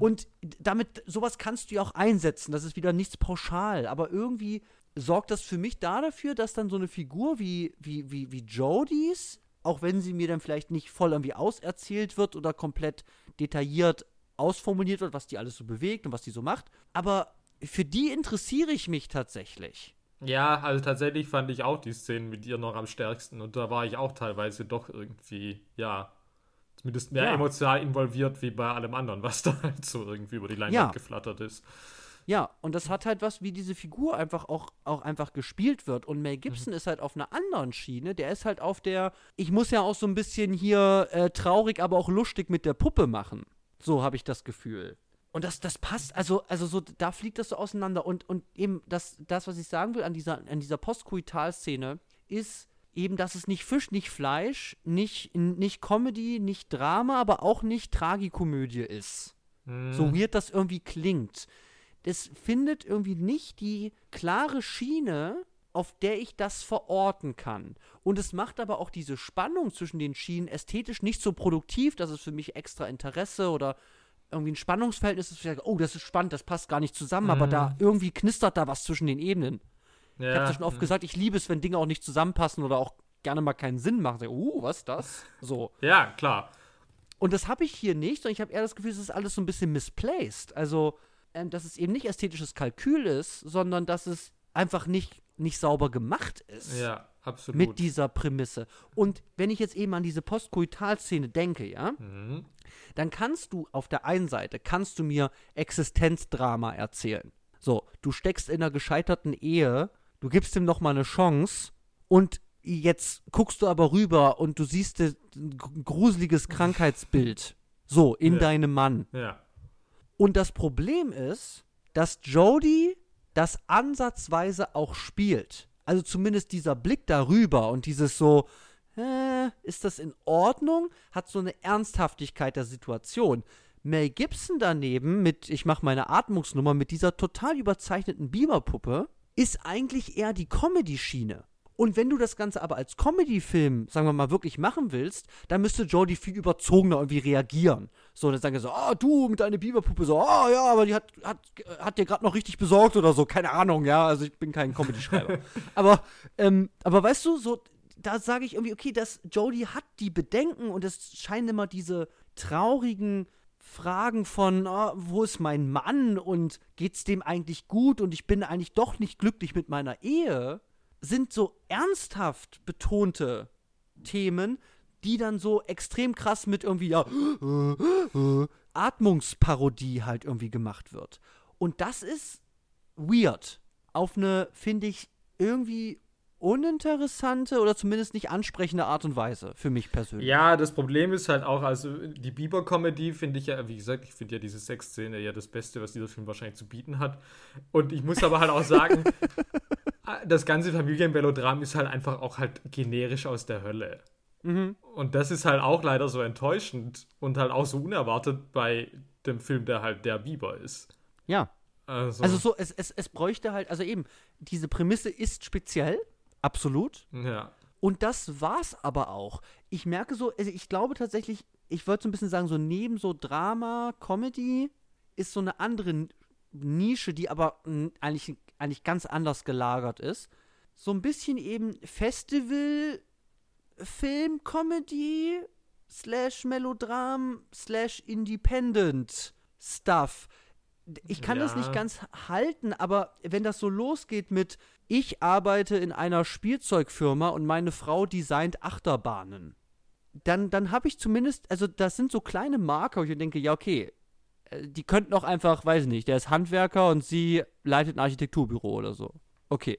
Und damit, sowas kannst du ja auch einsetzen. Das ist wieder nichts pauschal. Aber irgendwie sorgt das für mich da dafür, dass dann so eine Figur wie, wie, wie, wie Jodie's, auch wenn sie mir dann vielleicht nicht voll irgendwie auserzählt wird oder komplett detailliert ausformuliert wird, was die alles so bewegt und was die so macht, aber für die interessiere ich mich tatsächlich. Ja, also tatsächlich fand ich auch die Szenen mit ihr noch am stärksten und da war ich auch teilweise doch irgendwie, ja, zumindest mehr Ja. emotional involviert wie bei allem anderen, was da halt so irgendwie über die Leinwand Ja. geflattert ist. Ja, und das hat halt was, wie diese Figur einfach auch, auch einfach gespielt wird. Und Mel Mhm. Gibson ist halt auf einer anderen Schiene. Der ist halt auf der, ich muss ja auch so ein bisschen hier äh, traurig, aber auch lustig mit der Puppe machen. So habe ich das Gefühl. Und das, das passt, also, also so, da fliegt das so auseinander. Und, und eben das, das, was ich sagen will an dieser, an dieser Postkoital-Szene, ist eben, dass es nicht Fisch, nicht Fleisch, nicht, nicht Comedy, nicht Drama, aber auch nicht Tragikomödie ist. Mhm. So weird das irgendwie klingt. Das findet irgendwie nicht die klare Schiene, auf der ich das verorten kann. Und es macht aber auch diese Spannung zwischen den Schienen ästhetisch nicht so produktiv, dass es für mich extra Interesse oder irgendwie ein Spannungsverhältnis ist. Oh, das ist spannend, das passt gar nicht zusammen, aber da irgendwie knistert da was zwischen den Ebenen. Ich habe ja schon oft gesagt, ich liebe es, wenn Dinge auch nicht zusammenpassen oder auch gerne mal keinen Sinn machen. So, Uh, was ist das? So. Ja, klar. Und das habe ich hier nicht, und ich habe eher das Gefühl, es ist alles so ein bisschen misplaced. Also, ähm, dass es eben nicht ästhetisches Kalkül ist, sondern dass es einfach nicht, nicht sauber gemacht ist Ja, absolut. mit dieser Prämisse. Und wenn ich jetzt eben an diese Postkoitalszene denke, ja, Mhm. Dann kannst du auf der einen Seite, kannst du mir Existenzdrama erzählen. So, du steckst in einer gescheiterten Ehe, du gibst ihm noch mal eine Chance und jetzt guckst du aber rüber und du siehst ein gr- gruseliges Krankheitsbild. So, in Ja. deinem Mann. Ja. Und das Problem ist, dass Jodie das ansatzweise auch spielt. Also zumindest dieser Blick darüber und dieses so, äh, ist das in Ordnung? Hat so eine Ernsthaftigkeit der Situation. Mel Gibson daneben mit, ich mache meine Atmungsnummer, mit dieser total überzeichneten Biberpuppe, ist eigentlich eher die Comedy-Schiene. Und wenn du das Ganze aber als Comedy-Film, sagen wir mal, wirklich machen willst, dann müsste Jodie viel überzogener irgendwie reagieren. So, dann sagen sie so, ah, du mit deiner Biberpuppe, so, ah, ja, aber die hat, hat, hat dir gerade noch richtig besorgt oder so, keine Ahnung, ja, also ich bin kein Comedy-Schreiber. aber, ähm, aber weißt du, so, da sage ich irgendwie, okay, dass Jodie hat die Bedenken und es scheinen immer diese traurigen Fragen von, ah, wo ist mein Mann und geht's dem eigentlich gut und ich bin eigentlich doch nicht glücklich mit meiner Ehe, sind so ernsthaft betonte Themen, die dann so extrem krass mit irgendwie, ja, Atmungsparodie halt irgendwie gemacht wird. Und das ist weird. Auf eine, finde ich, irgendwie uninteressante oder zumindest nicht ansprechende Art und Weise, für mich persönlich. Ja, das Problem ist halt auch, also die Bieber-Comedy finde ich ja, wie gesagt, ich finde ja diese Sexszene ja das Beste, was dieser Film wahrscheinlich zu bieten hat. Und ich muss aber halt auch sagen, das ganze Familienmelodram ist halt einfach auch halt generisch aus der Hölle. Mhm. Und das ist halt auch leider so enttäuschend und halt auch so unerwartet bei dem Film, der halt der Bieber ist. Ja. Also, Also so, es, es, es bräuchte halt, also eben, diese Prämisse ist speziell, absolut. ja. Und das war's aber auch. Ich merke so, also ich glaube tatsächlich, ich würde so ein bisschen sagen, so neben so Drama, Comedy ist so eine andere Nische, die aber eigentlich, eigentlich ganz anders gelagert ist. So ein bisschen eben Festival, Film, Comedy, slash Melodram, slash Independent Stuff. Ich kann das Ja. nicht ganz halten, aber wenn das so losgeht mit, ich arbeite in einer Spielzeugfirma und meine Frau designt Achterbahnen, dann, dann habe ich zumindest, also das sind so kleine Marker, wo ich denke, ja, okay, äh, die könnten auch einfach, weiß nicht, der ist Handwerker und sie leitet ein Architekturbüro oder so. Okay.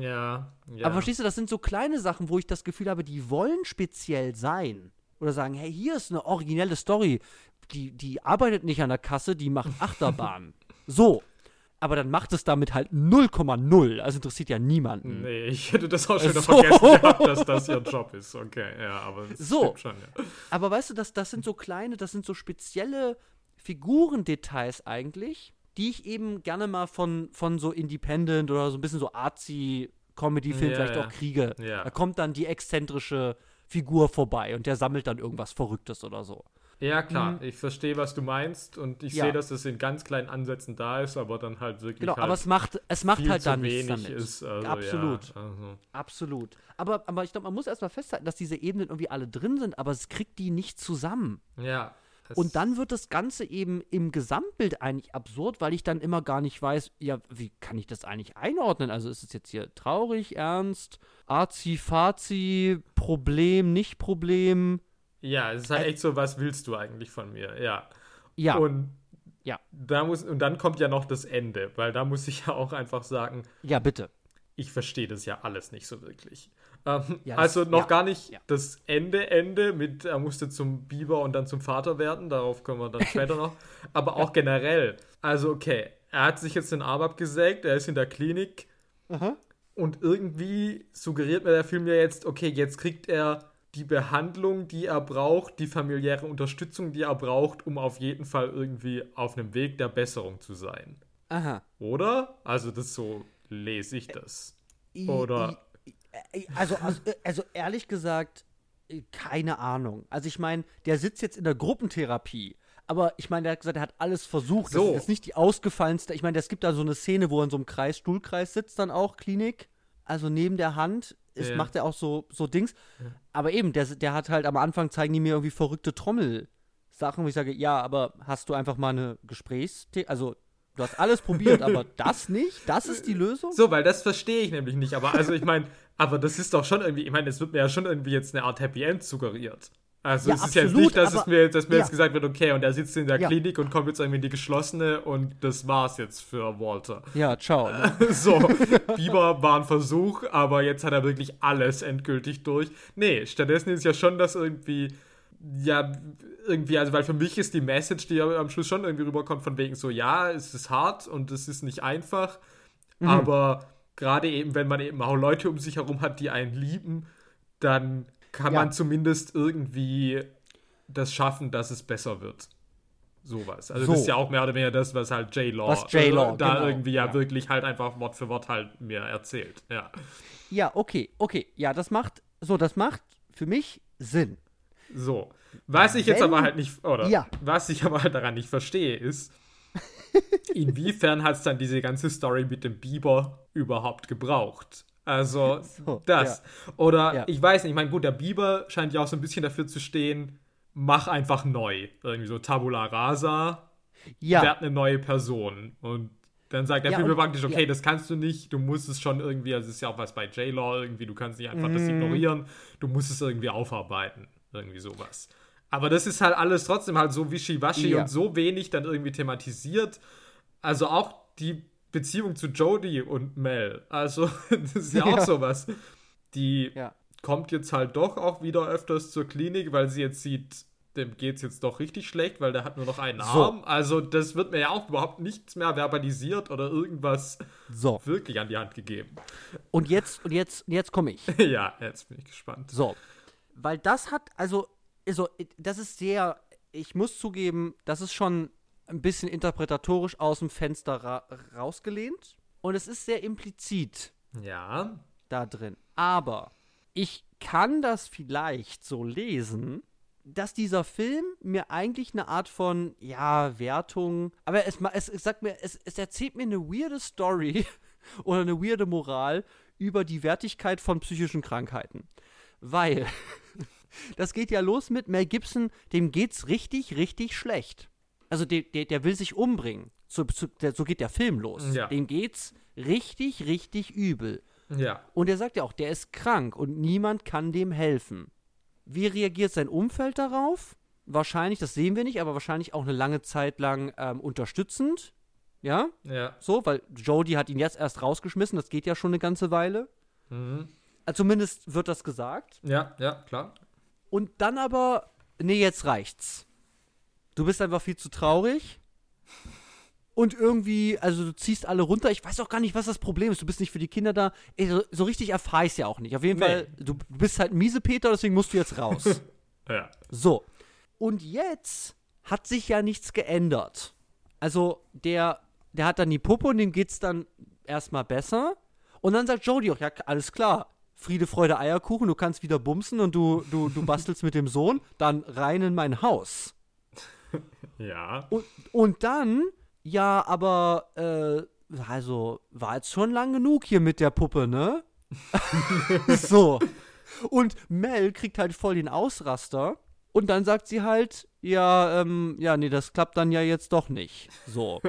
Ja, ja. Aber verstehst du, das sind so kleine Sachen, wo ich das Gefühl habe, die wollen speziell sein. Oder sagen, hey, hier ist eine originelle Story. Die, die arbeitet nicht an der Kasse, die macht Achterbahnen. so. Aber dann macht es damit halt 0,0. Also interessiert ja niemanden. Nee, ich hätte das auch schon So. vergessen gehabt, dass das ihr Job ist. Okay, ja, aber es So. stimmt schon, ja. Aber weißt du, das, das sind so kleine, das sind so spezielle Figurendetails eigentlich, die ich eben gerne mal von, von so Independent oder so ein bisschen so artsy Comedy-Film Ja, vielleicht ja. auch kriege. Ja. Da kommt dann die exzentrische Figur vorbei und der sammelt dann irgendwas Verrücktes oder so. Ja, klar, ich verstehe, was du meinst und ich Mhm. Ja. sehe, dass das in ganz kleinen Ansätzen da ist, aber dann halt wirklich Genau, halt aber es macht, es macht halt dann nichts wenig damit. ist. Also, Absolut. Ja, also. Absolut. Aber, aber ich glaube, man muss erstmal festhalten, dass diese Ebenen irgendwie alle drin sind, aber es kriegt die nicht zusammen. ja es- Und dann wird das Ganze eben im Gesamtbild eigentlich absurd, weil ich dann immer gar nicht weiß, ja, wie kann ich das eigentlich einordnen? Also ist es jetzt hier traurig, ernst, arzi, fazi, Problem, nicht Problem? Ja, es ist halt echt so, was willst du eigentlich von mir? Ja. Ja. Und Ja. da muss, und dann kommt ja noch das Ende, weil da muss ich ja auch einfach sagen, ja, bitte. ich verstehe das ja alles nicht so wirklich. Ähm, Ja, also das- noch ja, gar nicht ja. das Ende, Ende mit, er musste zum Biber und dann zum Vater werden, darauf kommen wir dann später noch. Aber auch generell. Also, okay, er hat sich jetzt den Arm abgesägt, er ist in der Klinik und irgendwie suggeriert mir der Film ja jetzt, okay, jetzt kriegt er die Behandlung, die er braucht, die familiäre Unterstützung, die er braucht, um auf jeden Fall irgendwie auf einem Weg der Besserung zu sein. Aha. Oder? Also, das so lese ich das. I- Oder- i- i- Also, also, also ehrlich gesagt, äh, keine Ahnung. Also ich meine, der sitzt jetzt in der Gruppentherapie. Aber ich meine, der hat gesagt, er hat alles versucht. Das So. ist jetzt nicht die ausgefallenste. Ich meine, es gibt da so eine Szene, wo er in so einem Kreis, Stuhlkreis sitzt, dann auch, Klinik. Also neben der Hand ist, Ja. macht er auch so, so Dings. Aber eben, der, der hat halt am Anfang zeigen die mir irgendwie verrückte Trommelsachen, wo ich sage, ja, aber hast du einfach mal eine Gesprächs... Also, du hast alles probiert, aber das nicht? Das ist die Lösung? So, weil das verstehe ich nämlich nicht. Aber also, ich meine, aber das ist doch schon irgendwie, ich meine, es wird mir ja schon irgendwie jetzt eine Art Happy End suggeriert. Also Ja, es ist jetzt absolut, nicht, dass es aber- mir, dass mir ja. jetzt gesagt wird, okay, und er sitzt in der Ja. Klinik und kommt jetzt irgendwie in die geschlossene und das war's jetzt für Walter. Ja, ciao. Ne? So, Bieber war ein Versuch, aber jetzt hat er wirklich alles endgültig durch. Nee, stattdessen ist ja schon das irgendwie, ja, irgendwie, also weil für mich ist die Message, die am Schluss schon irgendwie rüberkommt, von wegen so, ja, es ist hart und es ist nicht einfach, aber gerade eben, wenn man eben auch Leute um sich herum hat, die einen lieben, dann kann Ja. man zumindest irgendwie das schaffen, dass es besser wird. Sowas. Also So. das ist ja auch mehr oder weniger das, was halt J-Law Was J-Law, äh, da genau, irgendwie ja, ja. wirklich halt einfach Wort für Wort halt mir erzählt. Ja. Ja, okay, okay. Ja, das macht, so, das macht für mich Sinn. So. Was ich jetzt Wenn- aber halt nicht, oder Ja. was ich aber halt daran nicht verstehe, ist, inwiefern hat es dann diese ganze Story mit dem Biber überhaupt gebraucht? Also, So, das. Oder, Ja. ich weiß nicht, ich meine, gut, der Biber scheint ja auch so ein bisschen dafür zu stehen, mach einfach neu. Irgendwie so Tabula Rasa, Ja, werd eine neue Person. Und dann sagt der Ja, Film praktisch, okay, ja. das kannst du nicht, du musst es schon irgendwie, also es ist ja auch was bei J-Law irgendwie, du kannst nicht einfach das Mhm. ignorieren, du musst es irgendwie aufarbeiten. Irgendwie sowas. Aber das ist halt alles trotzdem halt so wischiwaschi Ja. und so wenig dann irgendwie thematisiert. Also auch die Beziehung zu Jodie und Mel. Also, das ist ja auch Ja. sowas. Die ja. kommt jetzt halt doch auch wieder öfters zur Klinik, weil sie jetzt sieht, dem geht's jetzt doch richtig schlecht, weil der hat nur noch einen So. Arm. Also das wird mir ja auch überhaupt nichts mehr verbalisiert oder irgendwas So. wirklich an die Hand gegeben. Und jetzt, und jetzt, und jetzt komme ich. ja, jetzt bin ich gespannt. So. Weil das hat, also, also, das ist sehr, ich muss zugeben, das ist schon ein bisschen interpretatorisch aus dem Fenster ra rausgelehnt. Und es ist sehr implizit Ja, da drin. Aber ich kann das vielleicht so lesen, dass dieser Film mir eigentlich eine Art von, ja, Wertung, aber es, es sagt mir, es, es erzählt mir eine weirde Story oder eine weirde Moral über die Wertigkeit von psychischen Krankheiten. Weil das geht ja los mit Mel Gibson, dem geht's richtig, richtig schlecht. Also der, der, der will sich umbringen. So, so, der, so geht der Film los. Ja. Dem geht's richtig, richtig übel. ja. Und er sagt ja auch, der ist krank und niemand kann dem helfen. Wie reagiert sein Umfeld darauf? Wahrscheinlich, das sehen wir nicht, aber wahrscheinlich auch eine lange Zeit lang ähm, unterstützend. Ja, Ja. so, weil Jodie hat ihn jetzt erst rausgeschmissen, das geht ja schon eine ganze Weile. Mhm. Äh, Zumindest wird das gesagt. Ja, ja, klar. Und dann aber, nee, jetzt reicht's. Du bist einfach viel zu traurig. Und irgendwie, also du ziehst alle runter. Ich weiß auch gar nicht, was das Problem ist. Du bist nicht für die Kinder da. Ey, so, so richtig erfahr ich's ja auch nicht. Auf jeden Nee. Fall, du bist halt ein Miesepeter, deswegen musst du jetzt raus. Ja. so. Und jetzt hat sich ja nichts geändert. Also, der, der hat dann die Puppe und dem geht's dann erstmal besser. Und dann sagt Jodie auch, ja, alles klar. Friede, Freude, Eierkuchen, du kannst wieder bumsen und du, du, du bastelst mit dem Sohn, dann rein in mein Haus. Ja. Und, und dann, ja, aber, äh, also, war jetzt schon lang genug hier mit der Puppe, ne? so. Und Mel kriegt halt voll den Ausraster. Und dann sagt sie halt, ja, ähm, ja, nee, das klappt dann ja jetzt doch nicht. So.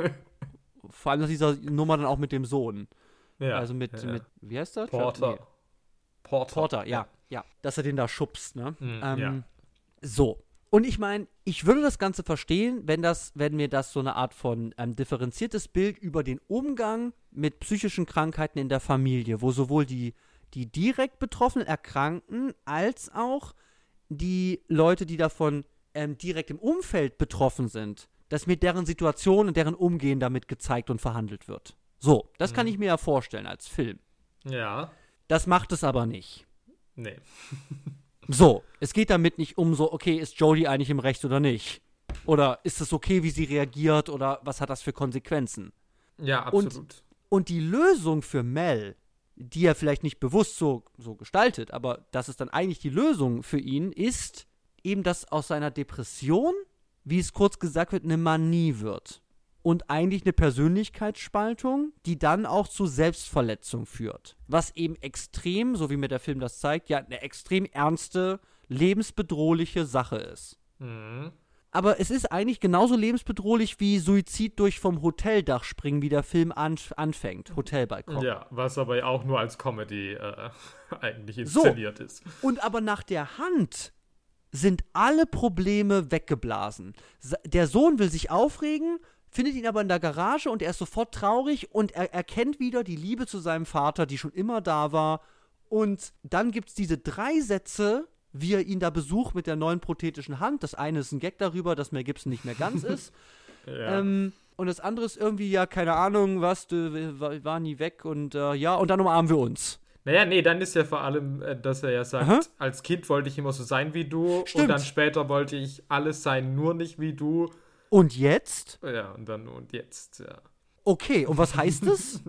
Vor allem nach dieser Nummer dann auch mit dem Sohn. ja. also mit, ja. mit, wie heißt das? Porter. Nee. Porter. Porter, ja, ja. Dass er den da schubst, ne? Mhm, ähm, ja. So. Und ich meine, ich würde das Ganze verstehen, wenn das, wenn mir das so eine Art von ähm, differenziertes Bild über den Umgang mit psychischen Krankheiten in der Familie, wo sowohl die, die direkt Betroffenen erkranken, als auch die Leute, die davon ähm, direkt im Umfeld betroffen sind, dass mir deren Situation und deren Umgehen damit gezeigt und verhandelt wird. So, das mhm. kann ich mir ja vorstellen als Film. Ja. Das macht es aber nicht. Nee. so, es geht damit nicht um so, okay, ist Jodie eigentlich im Recht oder nicht? Oder ist es okay, wie sie reagiert oder was hat das für Konsequenzen? Ja, absolut. Und, und die Lösung für Mel, die er vielleicht nicht bewusst so, so gestaltet, aber das ist dann eigentlich die Lösung für ihn, ist eben, dass aus seiner Depression, wie es kurz gesagt wird, eine Manie wird und eigentlich eine Persönlichkeitsspaltung, die dann auch zu Selbstverletzung führt. Was eben extrem, so wie mir der Film das zeigt, ja eine extrem ernste, lebensbedrohliche Sache ist. Mhm. Aber es ist eigentlich genauso lebensbedrohlich wie Suizid durch vom Hoteldach springen, wie der Film an, anfängt. Hotelbalkon. Ja, was aber auch nur als Comedy äh, eigentlich inszeniert so. ist. Und aber nach der Hand sind alle Probleme weggeblasen. Der Sohn will sich aufregen, findet ihn aber in der Garage und er ist sofort traurig und er erkennt wieder die Liebe zu seinem Vater, die schon immer da war. Und dann gibt es diese drei Sätze, wie er ihn da besucht mit der neuen prothetischen Hand. Das eine ist ein Gag darüber, dass Mel Gibson nicht mehr ganz ist. ja. ähm, und das andere ist irgendwie, ja, keine Ahnung, was, du war, nie weg und äh, ja, und dann umarmen wir uns. Naja, nee, dann ist ja vor allem, äh, dass er ja sagt, Aha. als Kind wollte ich immer so sein wie du Stimmt. und dann später wollte ich alles sein, nur nicht wie du. Und jetzt? Ja, und dann und jetzt, ja. Okay, und was heißt das?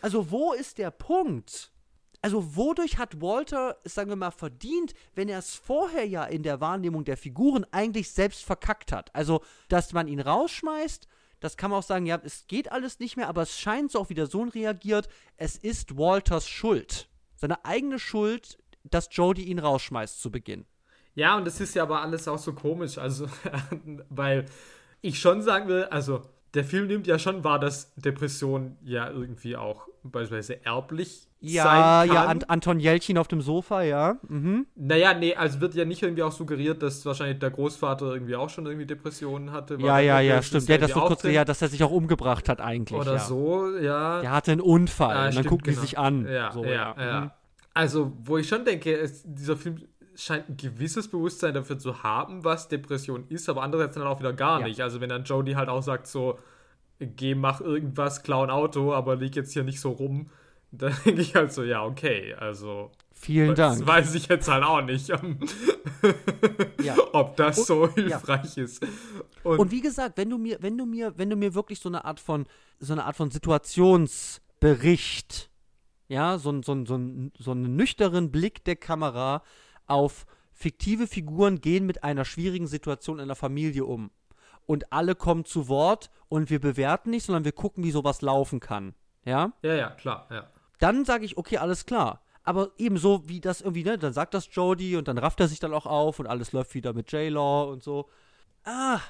also, wo ist der Punkt? Also, wodurch hat Walter, sagen wir mal, verdient, wenn er es vorher ja in der Wahrnehmung der Figuren eigentlich selbst verkackt hat? Also, dass man ihn rausschmeißt, das kann man auch sagen, ja, es geht alles nicht mehr, aber es scheint so auch wie der Sohn reagiert, es ist Walters Schuld. Seine eigene Schuld, dass Jodie ihn rausschmeißt zu Beginn. Ja, und das ist ja aber alles auch so komisch, also, weil ich schon sagen will, also der Film nimmt ja schon wahr, dass Depression ja irgendwie auch beispielsweise erblich ja, sein kann. Ja, Ant Anton Jelchin auf dem Sofa, ja. Mhm. Naja, nee, also wird ja nicht irgendwie auch suggeriert, dass wahrscheinlich der Großvater irgendwie auch schon irgendwie Depressionen hatte. Ja, ja, ja, stimmt. Ja, das so kurz, ja, dass er sich auch umgebracht hat eigentlich. Oder ja. so, ja. Der hatte einen Unfall ja, und dann gucken genau. die sich an. Ja, so, ja, ja. Mhm. Also, wo ich schon denke, es, dieser Film scheint ein gewisses Bewusstsein dafür zu haben, was Depression ist, aber andererseits dann auch wieder gar ja. nicht. Also wenn dann Jodie halt auch sagt so, geh, mach irgendwas, klau ein Auto, aber lieg jetzt hier nicht so rum, dann denke ich halt so, ja, okay, also. Vielen das Dank. weiß ich jetzt halt auch nicht, ja. ob das und, so hilfreich ja. ist. Und, und, wie gesagt, wenn du mir, wenn du mir, wenn du mir wirklich so eine Art von, so eine Art von Situationsbericht, ja, so, so, so, so einen nüchternen Blick der Kamera auf fiktive Figuren gehen mit einer schwierigen Situation in der Familie um. Und alle kommen zu Wort und wir bewerten nicht, sondern wir gucken, wie sowas laufen kann. Ja? Ja, ja, klar, ja. Dann sage ich, okay, alles klar. Aber ebenso wie das irgendwie, ne, dann sagt das Jody und dann rafft er sich dann auch auf und alles läuft wieder mit J-Law und so. Ah,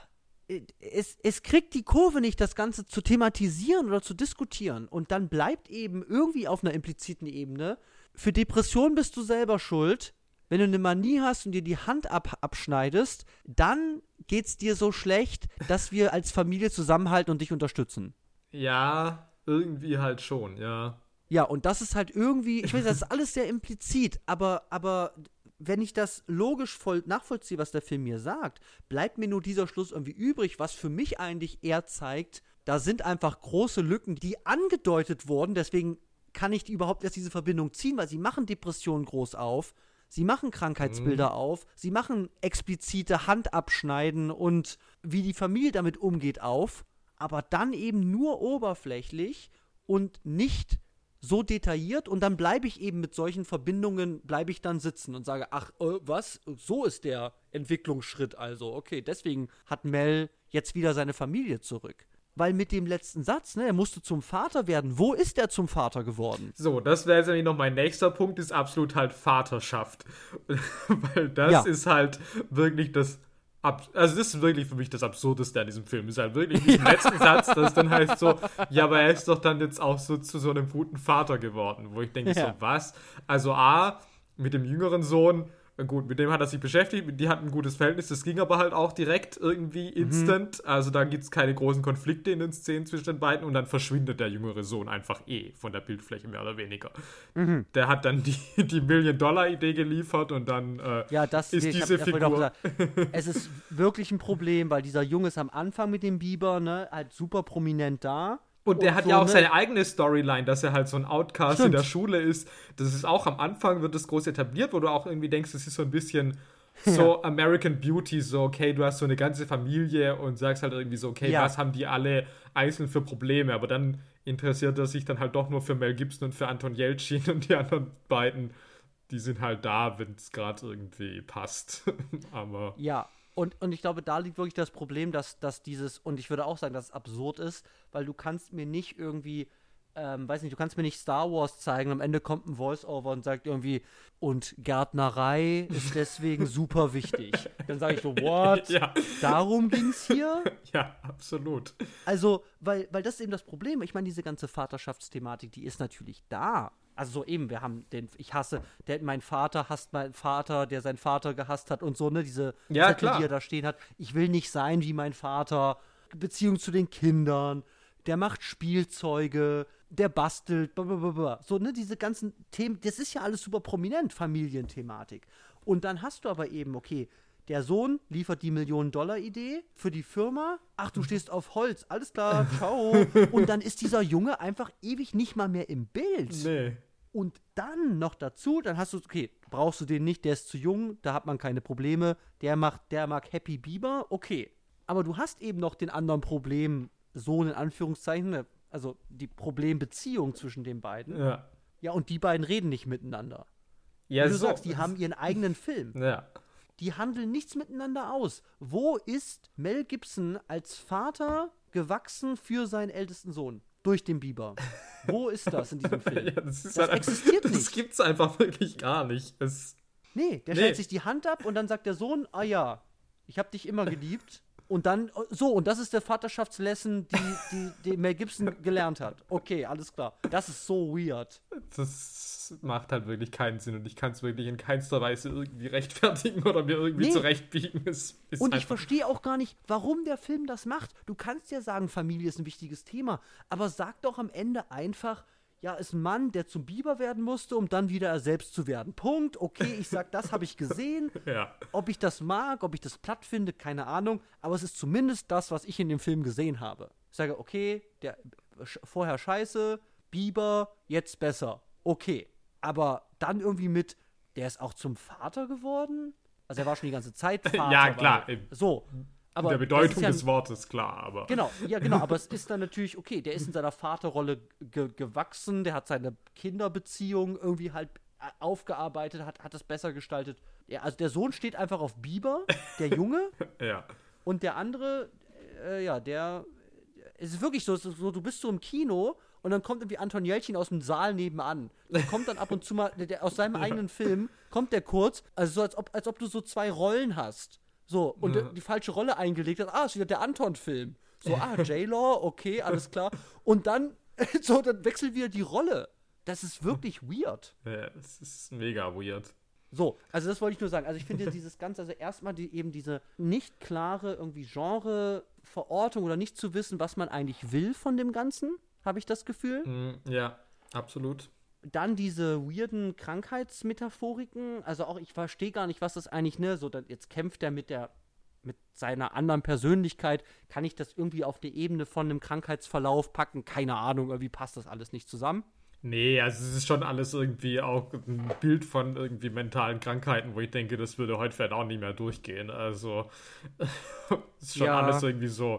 es, es kriegt die Kurve nicht, das Ganze zu thematisieren oder zu diskutieren. Und dann bleibt eben irgendwie auf einer impliziten Ebene, für Depression bist du selber schuld, wenn du eine Manie hast und dir die Hand ab abschneidest, dann geht's dir so schlecht, dass wir als Familie zusammenhalten und dich unterstützen. Ja, irgendwie halt schon, ja. Ja, und das ist halt irgendwie, ich weiß, das ist alles sehr implizit, aber, aber wenn ich das logisch voll nachvollziehe, was der Film mir sagt, bleibt mir nur dieser Schluss irgendwie übrig, was für mich eigentlich eher zeigt, da sind einfach große Lücken, die angedeutet wurden, deswegen kann ich überhaupt erst diese Verbindung ziehen, weil sie machen Depressionen groß auf, Sie machen Krankheitsbilder mhm. auf, sie machen explizite Handabschneiden und wie die Familie damit umgeht auf, aber dann eben nur oberflächlich und nicht so detailliert und dann bleibe ich eben mit solchen Verbindungen, bleibe ich dann sitzen und sage, ach, äh, was, so ist der Entwicklungsschritt also. Okay, deswegen hat Mel jetzt wieder seine Familie zurück weil mit dem letzten Satz, ne, er musste zum Vater werden. Wo ist er zum Vater geworden? So, das wäre jetzt nämlich noch mein nächster Punkt, ist absolut halt Vaterschaft. weil das ja. ist halt wirklich das Ab also das ist wirklich für mich das Absurdeste an diesem Film. Ist halt wirklich im ja. letzten Satz, das dann heißt so, ja, aber er ist doch dann jetzt auch so zu so einem guten Vater geworden, wo ich denke ja. so, was? Also A, mit dem jüngeren Sohn Gut, mit dem hat er sich beschäftigt, die hatten ein gutes Verhältnis, das ging aber halt auch direkt irgendwie Mhm. instant. Also da gibt es keine großen Konflikte in den Szenen zwischen den beiden und dann verschwindet der jüngere Sohn einfach eh von der Bildfläche mehr oder weniger. Mhm. Der hat dann die, die Million-Dollar-Idee geliefert und dann äh, Ja, das ist hab diese Figur. gesagt, es ist wirklich ein Problem, weil dieser Junge ist am Anfang mit dem Biber, ne, halt super prominent da. Und der hat so, ja auch ne? seine eigene Storyline, dass er halt so ein Outcast in Stimmt. der Schule ist. Das ist auch am Anfang wird das groß etabliert, wo du auch irgendwie denkst, das ist so ein bisschen so American Beauty, so, okay, du hast so eine ganze Familie und sagst halt irgendwie so, okay, Ja. was haben die alle einzeln für Probleme? Aber dann interessiert er sich dann halt doch nur für Mel Gibson und für Anton Yelchin und die anderen beiden, die sind halt da, wenn es gerade irgendwie passt. Aber Ja, und, und ich glaube, da liegt wirklich das Problem, dass, dass dieses, und ich würde auch sagen, dass es absurd ist, weil du kannst mir nicht irgendwie, ähm, weiß nicht, du kannst mir nicht Star Wars zeigen, am Ende kommt ein Voice-Over und sagt irgendwie, und Gärtnerei ist deswegen super wichtig. Dann sage ich so, what? ja, Darum ging's hier? ja, absolut. Also, weil, weil das ist eben das Problem. Ich meine, diese ganze Vaterschaftsthematik, die ist natürlich da. Also so eben, wir haben den, ich hasse, der, mein Vater hasst meinen Vater, der seinen Vater gehasst hat und so, ne, diese Ja, Zettel, klar. die er da stehen hat. Ich will nicht sein wie mein Vater. Beziehung zu den Kindern. Der macht Spielzeuge, der bastelt, blablabla. so, ne, diese ganzen Themen, das ist ja alles super prominent, Familienthematik. Und dann hast du aber eben, okay, der Sohn liefert die Millionen-Dollar-Idee für die Firma. Ach, du stehst auf Holz. Alles klar, ciao. Und dann ist dieser Junge einfach ewig nicht mal mehr im Bild. Nee. Und dann noch dazu, dann hast du, okay, brauchst du den nicht, der ist zu jung, da hat man keine Probleme. Der macht, der mag Happy Bieber, okay. Aber du hast eben noch den anderen Problem, Sohn in Anführungszeichen, also die Problembeziehung zwischen den beiden. Ja. Ja, und die beiden reden nicht miteinander. Ja, Wie du so. sagst, die haben ihren eigenen Film. Ja. Die handeln nichts miteinander aus. Wo ist Mel Gibson als Vater gewachsen für seinen ältesten Sohn? Durch den Biber. Wo ist das in diesem Film? Ja, das Das halt existiert Das nicht. gibt's einfach wirklich gar nicht. Es, Nee, der Nee. stellt sich die Hand ab und dann sagt der Sohn, ah ja, ich habe dich immer geliebt. Und dann, so, und das ist der Vaterschaftslesson, die, die, die Mel Gibson gelernt hat. Okay, alles klar. Das ist so weird. das macht halt wirklich keinen Sinn und ich kann es wirklich in keinster Weise irgendwie rechtfertigen oder mir irgendwie Nee. zurechtbiegen. Es Und ich verstehe auch gar nicht, warum der Film das macht. Du kannst ja sagen, Familie ist ein wichtiges Thema, aber sag doch am Ende einfach, ja, ist ein Mann, der zum Biber werden musste, um dann wieder er selbst zu werden. Punkt. Okay, ich sag, das habe ich gesehen. ja. Ob ich das mag, ob ich das platt finde, keine Ahnung. Aber es ist zumindest das, was ich in dem Film gesehen habe. Ich sage, okay, der vorher scheiße, Biber, jetzt besser. Okay. Aber dann irgendwie mit, der ist auch zum Vater geworden? Also er war schon die ganze Zeit Vater. Ja, klar, weil-. So. Aber der das Bedeutung ja, des Wortes, klar, aber. Genau, ja, genau, aber es ist dann natürlich, okay, der ist in seiner Vaterrolle ge gewachsen, der hat seine Kinderbeziehung irgendwie halt aufgearbeitet, hat, hat das besser gestaltet. Ja, also der Sohn steht einfach auf Biber, der Junge, Ja. und der andere, äh, ja, der, es ist wirklich so, so, du bist so im Kino und dann kommt irgendwie Anton Jelchin aus dem Saal nebenan. Der kommt dann ab und zu mal, der, der, aus seinem eigenen Film, kommt der kurz, also so als ob, als ob du so zwei Rollen hast. So, und Ja. die falsche Rolle eingelegt hat. Ah, ist wieder der Anton-Film. So, ah, J-Law, okay, alles klar. Und dann, so, dann wechselt wieder die Rolle. Das ist wirklich weird. ja, es ist mega weird. So, also das wollte ich nur sagen. Also ich finde dieses Ganze, also erstmal die, eben diese nicht klare irgendwie Genre-Verortung oder nicht zu wissen, was man eigentlich will von dem Ganzen, habe ich das Gefühl. Mm, ja, absolut. Dann diese weirden Krankheitsmetaphoriken. Also auch, ich verstehe gar nicht, was das eigentlich, ne, so, dann, jetzt kämpft er mit der, mit seiner anderen Persönlichkeit. Kann ich das irgendwie auf die Ebene von einem Krankheitsverlauf packen? Keine Ahnung, irgendwie passt das alles nicht zusammen. Nee, also es ist schon alles irgendwie auch ein Bild von irgendwie mentalen Krankheiten, wo ich denke, das würde heute vielleicht auch nicht mehr durchgehen. Also es ist schon Ja. alles irgendwie so,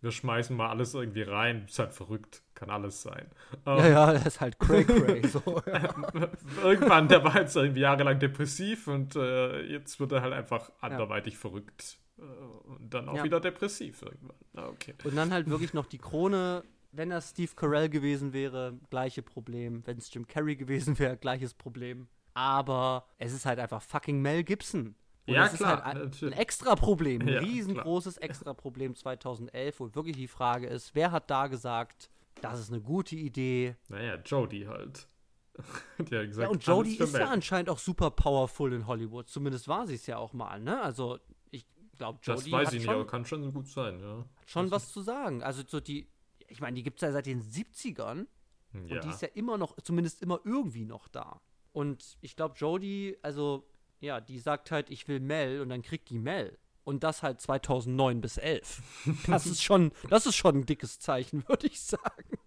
wir schmeißen mal alles irgendwie rein, ist halt verrückt, kann alles sein. Ähm, Ja, ja, das ist halt cray cray. so. Irgendwann, der war jetzt irgendwie jahrelang depressiv und äh, jetzt wird er halt einfach anderweitig verrückt. Äh, und dann auch Ja. wieder depressiv irgendwann. Ah, okay. Und dann halt wirklich noch die Krone. Wenn das Steve Carell gewesen wäre, gleiche Problem. Wenn es Jim Carrey gewesen wäre, gleiches Problem. Aber es ist halt einfach fucking Mel Gibson. Und Ja, es klar, ist halt ein, extra Problem, ein Ja, riesengroßes extra Problem 2011, wo wirklich die Frage ist, wer hat da gesagt, das ist eine gute Idee? Naja, Jodie halt. Die hat gesagt, Ja, und Jodie ist ja anscheinend auch super powerful in Hollywood. Zumindest war sie es ja auch mal, ne? Also, ich glaube, Das Jodie weiß hat ich nicht, schon, aber kann schon gut sein, ja. schon was zu sagen. Also, so die, ich meine, die gibt es ja seit den 70ern. Ja. Und die ist ja immer noch, zumindest immer irgendwie noch da. Und ich glaube, Jodie, also, ja, die sagt halt, ich will Mel und dann kriegt die Mel. Und das halt 2009 bis 11. Das ist schon, das ist schon ein dickes Zeichen, würde ich sagen.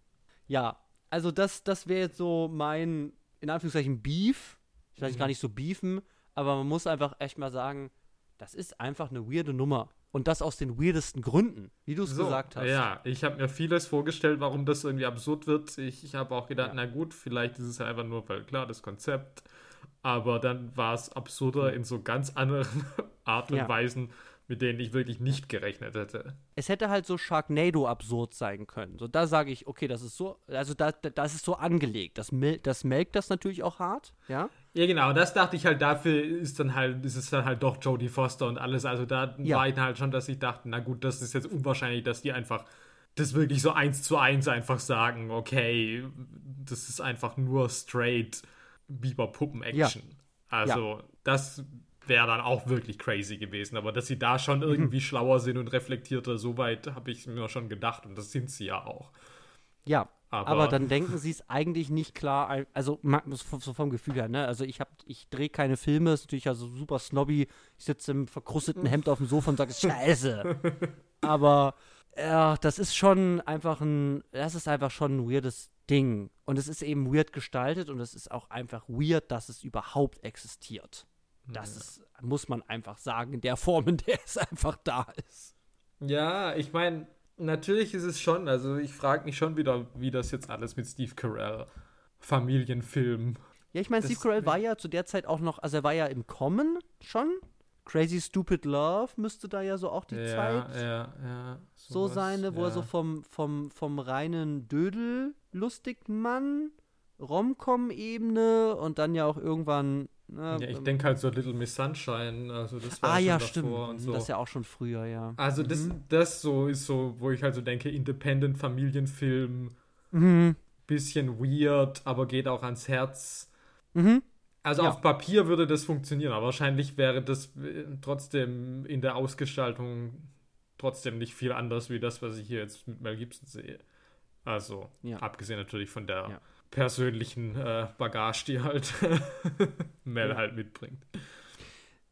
Ja, also das, das wäre jetzt so mein, in Anführungszeichen, Beef. Ich weiß gar nicht so beefen, aber man muss einfach echt mal sagen, das ist einfach eine weirde Nummer. Und das aus den weirdesten Gründen, wie du es So, gesagt hast. Ja, ich habe mir vieles vorgestellt, warum das irgendwie absurd wird. Ich, ich habe auch gedacht, Ja. na gut, vielleicht ist es ja einfach nur, weil klar, das Konzept. Aber dann war es absurder in so ganz anderen Art und Ja. Weisen, mit denen ich wirklich nicht gerechnet hätte. es hätte halt so Sharknado absurd sein können. So, da sage ich, okay, das ist so, also da, da, das ist so angelegt. Das, das melkt das natürlich auch hart, ja. Ja, genau, das dachte ich halt, dafür ist dann halt, ist es dann halt doch Jodie Foster und alles. Also da Ja. war ich halt schon, dass ich dachte, na gut, das ist jetzt unwahrscheinlich, dass die einfach das wirklich so eins zu eins einfach sagen, okay, das ist einfach nur straight Biber-Puppen-Action. Also, das wäre dann auch wirklich crazy gewesen. Aber dass sie da schon irgendwie schlauer sind und reflektierter, soweit habe ich mir schon gedacht. Und das sind sie ja auch. Ja, Aber- aber, dann denken sie es eigentlich nicht klar, also so so vom Gefühl her, ne? Also ich hab, ich drehe keine Filme, ist natürlich also super snobby. Ich sitze im verkrusteten Hemd auf dem Sofa und sage, Scheiße. aber ja, das ist schon einfach ein, das ist einfach schon ein weirdes Ding. Und es ist eben weird gestaltet und es ist auch einfach weird, dass es überhaupt existiert. Das ist, muss man einfach sagen, in der Form, in der es einfach da ist. Ja, ich meine, natürlich ist es schon, also ich frage mich schon wieder, wie das jetzt alles mit Steve Carell, Familienfilm. Ja, ich meine, Steve Carell war ja zu der Zeit auch noch, also er war ja im Kommen schon. Crazy Stupid Love müsste da ja so auch die ja, Zeit ja, ja. so sowas, sein, wo ja. er so vom, vom, vom reinen Dödel Lustigmann, Romcom-Ebene und dann ja auch irgendwann. Ne, Ja, ich ähm, denke halt so Little Miss Sunshine, also das war Ah schon ja, stimmt. und so. Das ist ja auch schon früher, ja. also das, das so ist so, wo ich halt so denke, Independent Familienfilm, Mhm. bisschen weird, aber geht auch ans Herz. Mhm. Also Ja. auf Papier würde das funktionieren, aber wahrscheinlich wäre das äh, trotzdem in der Ausgestaltung trotzdem nicht viel anders wie das, was ich hier jetzt mit Mel Gibson sehe. Also, Ja. abgesehen natürlich von der Ja. persönlichen äh, Bagage, die halt Mel halt mitbringt.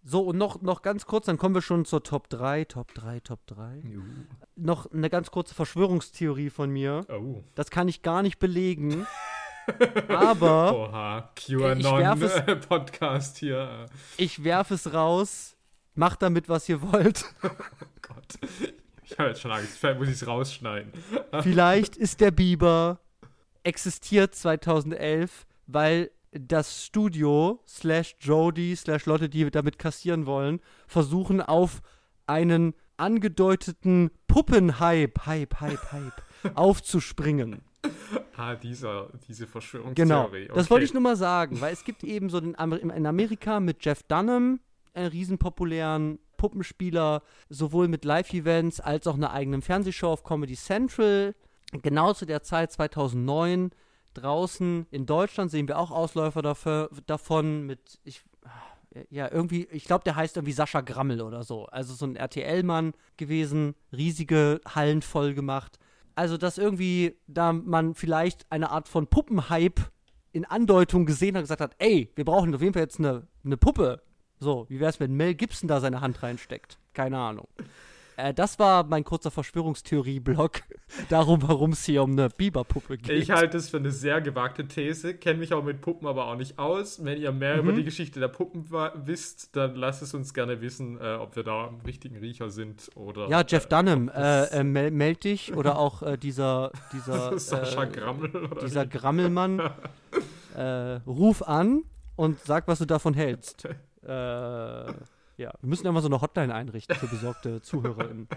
So, und noch, noch ganz kurz, dann kommen wir schon zur Top 3, Top 3, Top 3. Noch eine ganz kurze Verschwörungstheorie von mir. Oh. Das kann ich gar nicht belegen. aber Oha, QAnon-Podcast hier. ich werfe es raus. Macht damit, was ihr wollt. Oh Gott. Ich habe jetzt schon Angst. Vielleicht muss ich es rausschneiden. Vielleicht ist der Biber existiert 2011, weil das Studio slash Jody slash Leute, die damit kassieren wollen, versuchen auf einen angedeuteten Puppenhype, Hype, Hype, Hype aufzuspringen. Ah, dieser, diese Genau. Verschwörungstheorie. Das Okay. wollte ich nur mal sagen, weil es gibt eben so den in Amerika mit Jeff Dunham einen riesenpopulären Puppenspieler, sowohl mit Live-Events als auch einer eigenen Fernsehshow auf Comedy Central. Genau zu der Zeit 2009 draußen in Deutschland sehen wir auch Ausläufer dafür, davon mit ich ja, irgendwie, ich glaube, der heißt irgendwie Sascha Grammel oder so. Also so ein RTL-Mann gewesen, riesige Hallen voll gemacht. Also, dass irgendwie da man vielleicht eine Art von Puppenhype in Andeutung gesehen hat und gesagt hat, ey, wir brauchen auf jeden Fall jetzt eine, eine Puppe. So, wie wär's, wenn Mel Gibson da seine Hand reinsteckt? Keine Ahnung. Äh, das war mein kurzer Verschwörungstheorie-Blog darum, warum es hier um eine Biberpuppe geht. Ich halte es für eine sehr gewagte These, kenne mich auch mit Puppen aber auch nicht aus. Wenn ihr mehr Mhm. über die Geschichte der Puppen wisst, dann lasst es uns gerne wissen, äh, ob wir da am richtigen Riecher sind oder. ja, Jeff äh, Dunham, äh, äh, mel meld dich oder auch äh, dieser, dieser, Sascha Grammel oder dieser? Grammelmann, ruf an und sag, was du davon hältst. Äh, ja, wir müssen immer so eine Hotline einrichten für besorgte ZuhörerInnen.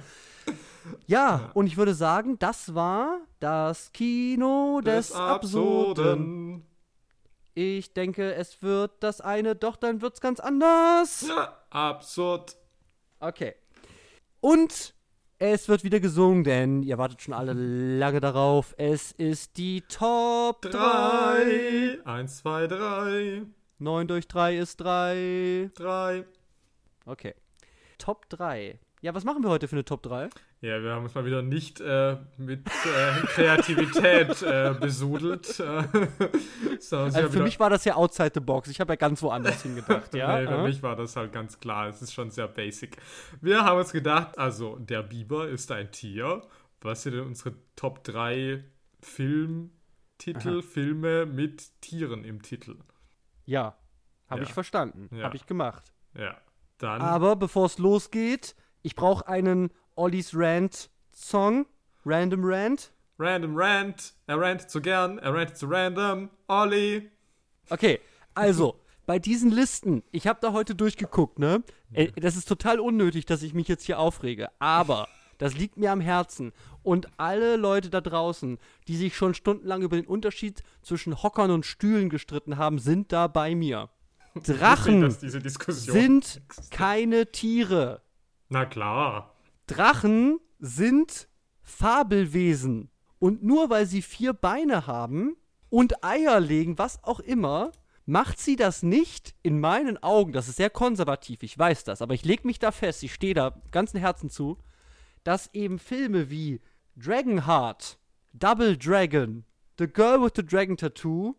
Ja, und ich würde sagen, das war das Kino des, Absurden. Ich denke, es wird das eine, doch dann wird's ganz anders. Ja, absurd. Okay. Und Es wird wieder gesungen, denn ihr wartet schon alle lange darauf. Es ist die Top 3. Drei. Eins, zwei, drei. 9 durch 3 ist 3. Drei. Okay. Top 3. Ja, was machen wir heute für eine Top 3? Ja, wir haben uns mal wieder nicht äh, mit äh, Kreativität äh, besudelt. Äh, sondern Also für mich war das ja outside the box. Ich habe ja ganz woanders hingedacht, ja? nee, für Äh? mich war das halt ganz klar. Es ist schon sehr basic. Wir haben uns gedacht, also der Biber ist ein Tier. Was sind denn unsere Top 3 Filmtitel, Filme mit Tieren im Titel? Ja, habe Ja. ich verstanden. Ja. Habe ich gemacht. Ja, dann. Aber bevor es losgeht, ich brauche einen Ollies Rant Song. Random Rant. Random Rant. Er rantet zu gern, er rantet zu random. Olli. Okay, also, bei diesen Listen, ich habe da heute durchgeguckt, ne? Das ist total unnötig, dass ich mich jetzt hier aufrege, aber das liegt mir am Herzen. Und alle Leute da draußen, die sich schon stundenlang über den Unterschied zwischen Hockern und Stühlen gestritten haben, sind da bei mir. Drachen Diskussion sind keine Tiere. Na klar. Drachen sind Fabelwesen. Und nur weil sie vier Beine haben und Eier legen, was auch immer, macht sie das nicht in meinen Augen. Das ist sehr konservativ, ich weiß das, aber ich lege mich da fest, ich stehe da ganzen Herzen zu, dass eben Filme wie Dragonheart, Double Dragon, The Girl with the Dragon Tattoo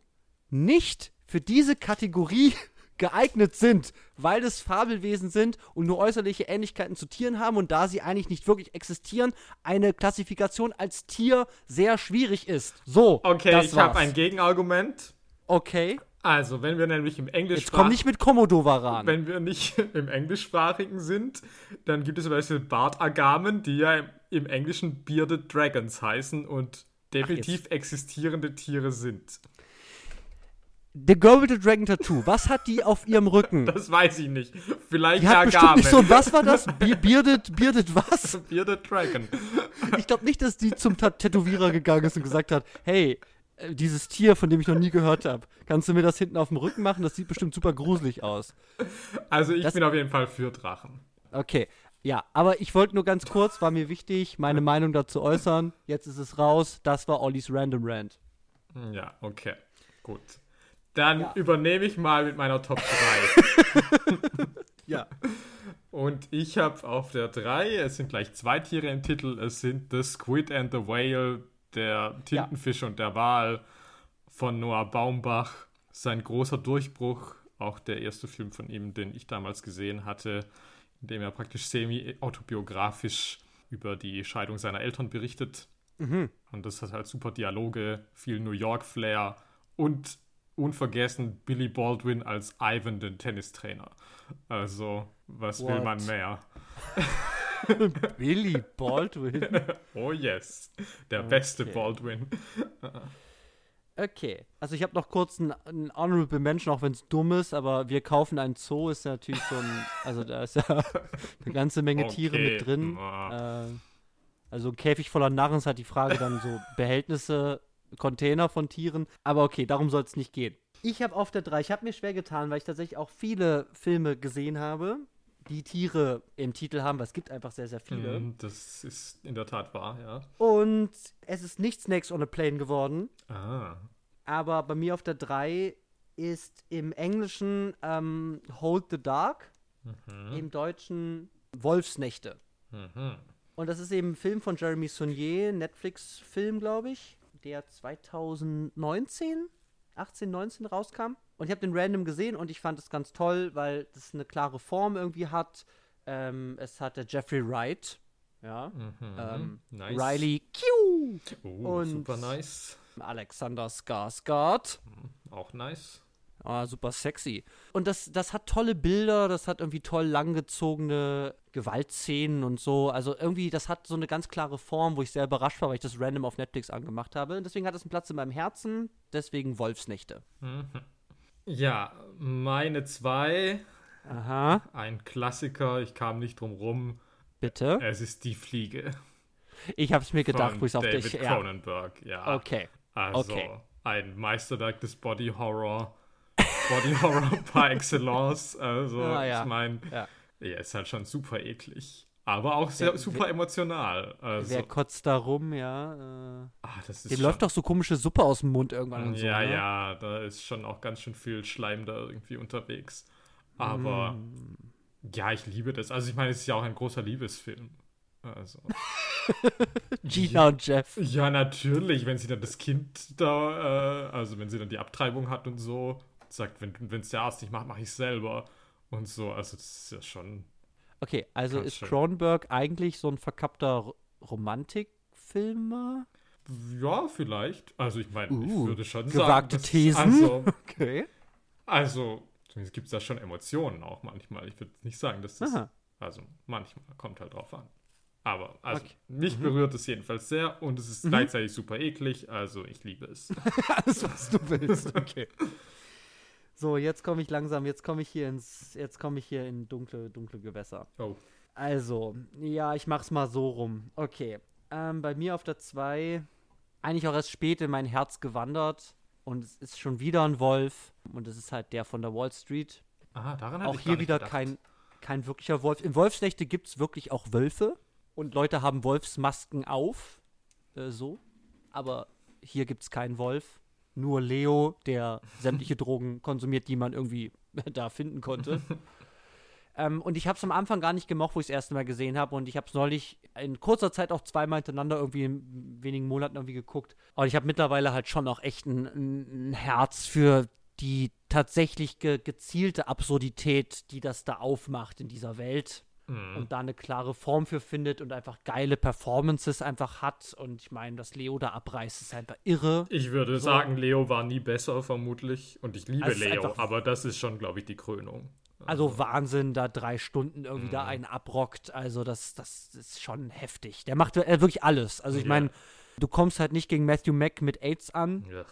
nicht für diese Kategorie geeignet sind, weil es Fabelwesen sind und nur äußerliche Ähnlichkeiten zu Tieren haben und da sie eigentlich nicht wirklich existieren, eine Klassifikation als Tier sehr schwierig ist. So, Okay, das ich habe ein Gegenargument. Okay, Also, wenn wir nämlich im Englisch jetzt komm nicht mit Komodo ran. wenn wir nicht im Englischsprachigen sind, dann gibt es zum Beispiel Bartagamen, die ja im, im Englischen Bearded Dragons heißen und definitiv existierende Tiere sind. The Girl with the Dragon Tattoo, was hat die auf ihrem Rücken? Das weiß ich nicht. Vielleicht Die hat bestimmt Agamen. nicht so, was war das? Be bearded, bearded was? Bearded Dragon. Ich glaube nicht, dass die zum Tat Tätowierer gegangen ist und gesagt hat, hey, dieses Tier, von dem ich noch nie gehört habe, kannst du mir das hinten auf dem Rücken machen? Das sieht bestimmt super gruselig aus. Also ich Das- bin auf jeden Fall für Drachen. Okay, ja, aber ich wollte nur ganz kurz, war mir wichtig, meine Meinung dazu äußern. Jetzt ist es raus. Das war Ollis Random Rant. Ja, okay. Gut. Dann Ja. übernehme ich mal mit meiner Top 3. Ja. Und ich habe auf der 3, es sind gleich zwei Tiere im Titel, es sind The Squid and the Whale, der Tintenfisch und der Wal von Noah Baumbach. Sein großer Durchbruch, auch der erste Film von ihm, den ich damals gesehen hatte, in dem er praktisch semi-autobiografisch über die Scheidung seiner Eltern berichtet. Und das hat halt super Dialoge, viel New York-Flair und unvergessen Billy Baldwin als Ivan, den Tennistrainer. Also, was will What? man mehr? Billy Baldwin. Oh yes, der beste Okay. Baldwin. Okay, also ich habe noch kurz einen, einen Honorable Mention, auch wenn es dumm ist, aber wir kaufen einen Zoo, ist ja natürlich so ein, also da ist ja eine ganze Menge Tiere Okay, mit drin. ah. Äh, also ein Käfig voller Narren ist halt die Frage dann so Behältnisse, Container von Tieren. Aber okay, darum soll es nicht gehen. Ich habe auf der 3, ich habe mir schwer getan, weil ich tatsächlich auch viele Filme gesehen habe, die Tiere im Titel haben, weil es gibt einfach sehr, sehr viele. Mm, Das ist in der Tat wahr, ja. Und es ist nicht Snakes on a Plane geworden. Ah, Aber bei mir auf der 3 ist im Englischen ähm, Hold the Dark, im Deutschen Wolfsnächte. mhm. Und das ist eben ein Film von Jeremy Saunier, Netflix-Film, glaube ich, der 2019, 18, 19 rauskam. Und ich habe den random gesehen und ich fand es ganz toll, weil das eine klare Form irgendwie hat. Ähm, es hat der Jeffrey Wright, ja, ähm, Mhm. nice. Riley Q, Oh, und- super nice. Alexander Skarsgård. Auch nice. Ah, super sexy. Und das, das hat tolle Bilder, das hat irgendwie toll langgezogene Gewaltszenen und so. Also irgendwie, das hat so eine ganz klare Form, wo ich sehr überrascht war, weil ich das random auf Netflix angemacht habe. Und deswegen hat es einen Platz in meinem Herzen, deswegen Wolfsnächte. Ja, meine zwei, Aha, ein Klassiker, ich kam nicht drum rum. bitte. Es ist die Fliege. Ich habe es mir gedacht, von wo ich es auf David dich. Ja. Cronenberg, ja. Okay. Also okay. ein Meisterwerk des Body Horror. Body Horror par excellence. Also, Ah, ja. ich meine, Ja. ja, ist halt schon super eklig. aber auch sehr Wer- super emotional. Also, Wer kotzt da rum, ja? Äh, das ist dem schon, läuft doch so komische Suppe aus dem Mund irgendwann und so. Ja, ne? ja, da ist schon auch ganz schön viel Schleim da irgendwie unterwegs. Aber Mm. ja, ich liebe das. Also ich meine, es ist ja auch ein großer Liebesfilm. Also. Gina und Jeff. Ja, natürlich, wenn sie dann das Kind da, äh, also wenn sie dann die Abtreibung hat und so, sagt, wenn es der Arzt nicht macht, mache ich selber und so. Also das ist ja schon. Okay, also ist. Cronenberg eigentlich so ein verkappter Romantikfilmer? Ja, vielleicht. Also ich meine, ich Uh, würde schon gewagte sagen. dass- Thesen. Also, Okay. also zumindest gibt es da schon Emotionen auch manchmal. Ich würde nicht sagen, dass das. Aha. Also manchmal kommt halt drauf an. Aber also Okay. mich berührt es jedenfalls sehr und es ist gleichzeitig super eklig, also ich liebe es. Alles, was du willst. Okay. So, jetzt komme ich langsam, jetzt komme ich hier ins, jetzt komme ich hier in dunkle, dunkle Gewässer. Oh. Also, ja, ich mach's mal so rum. Okay. Ähm, bei mir auf der 2 eigentlich auch erst spät in mein Herz gewandert. Und es ist schon wieder ein Wolf. Und es ist halt der von der Wall Street. Aha, daran auch hier wieder gedacht. kein, kein wirklicher Wolf. In Wolfsnächte gibt es wirklich auch Wölfe. Und Leute haben Wolfsmasken auf. Äh, so. Aber hier gibt es keinen Wolf. Nur Leo, der sämtliche Drogen konsumiert, die man irgendwie da finden konnte. ähm, und ich habe es am Anfang gar nicht gemocht, wo ich es das erste Mal gesehen habe. Und ich habe es neulich in kurzer Zeit auch zweimal hintereinander irgendwie in wenigen Monaten irgendwie geguckt. Und ich habe mittlerweile halt schon auch echt ein, ein, ein Herz für die tatsächlich ge gezielte Absurdität, die das da aufmacht in dieser Welt Mhm. und da eine klare Form für findet und einfach geile Performances einfach hat. Und ich meine, dass Leo da abreißt, ist einfach irre. Ich würde So. sagen, Leo war nie besser, vermutlich. Und ich liebe Also Leo, aber das ist schon, glaube ich, die Krönung. Also Wahnsinn, da drei Stunden irgendwie da Mhm. einen abrockt. Also das, das ist schon heftig. Der macht äh, wirklich alles. Also ich Ja. meine, du kommst halt nicht gegen Matthew Mack mit AIDS an, Ja.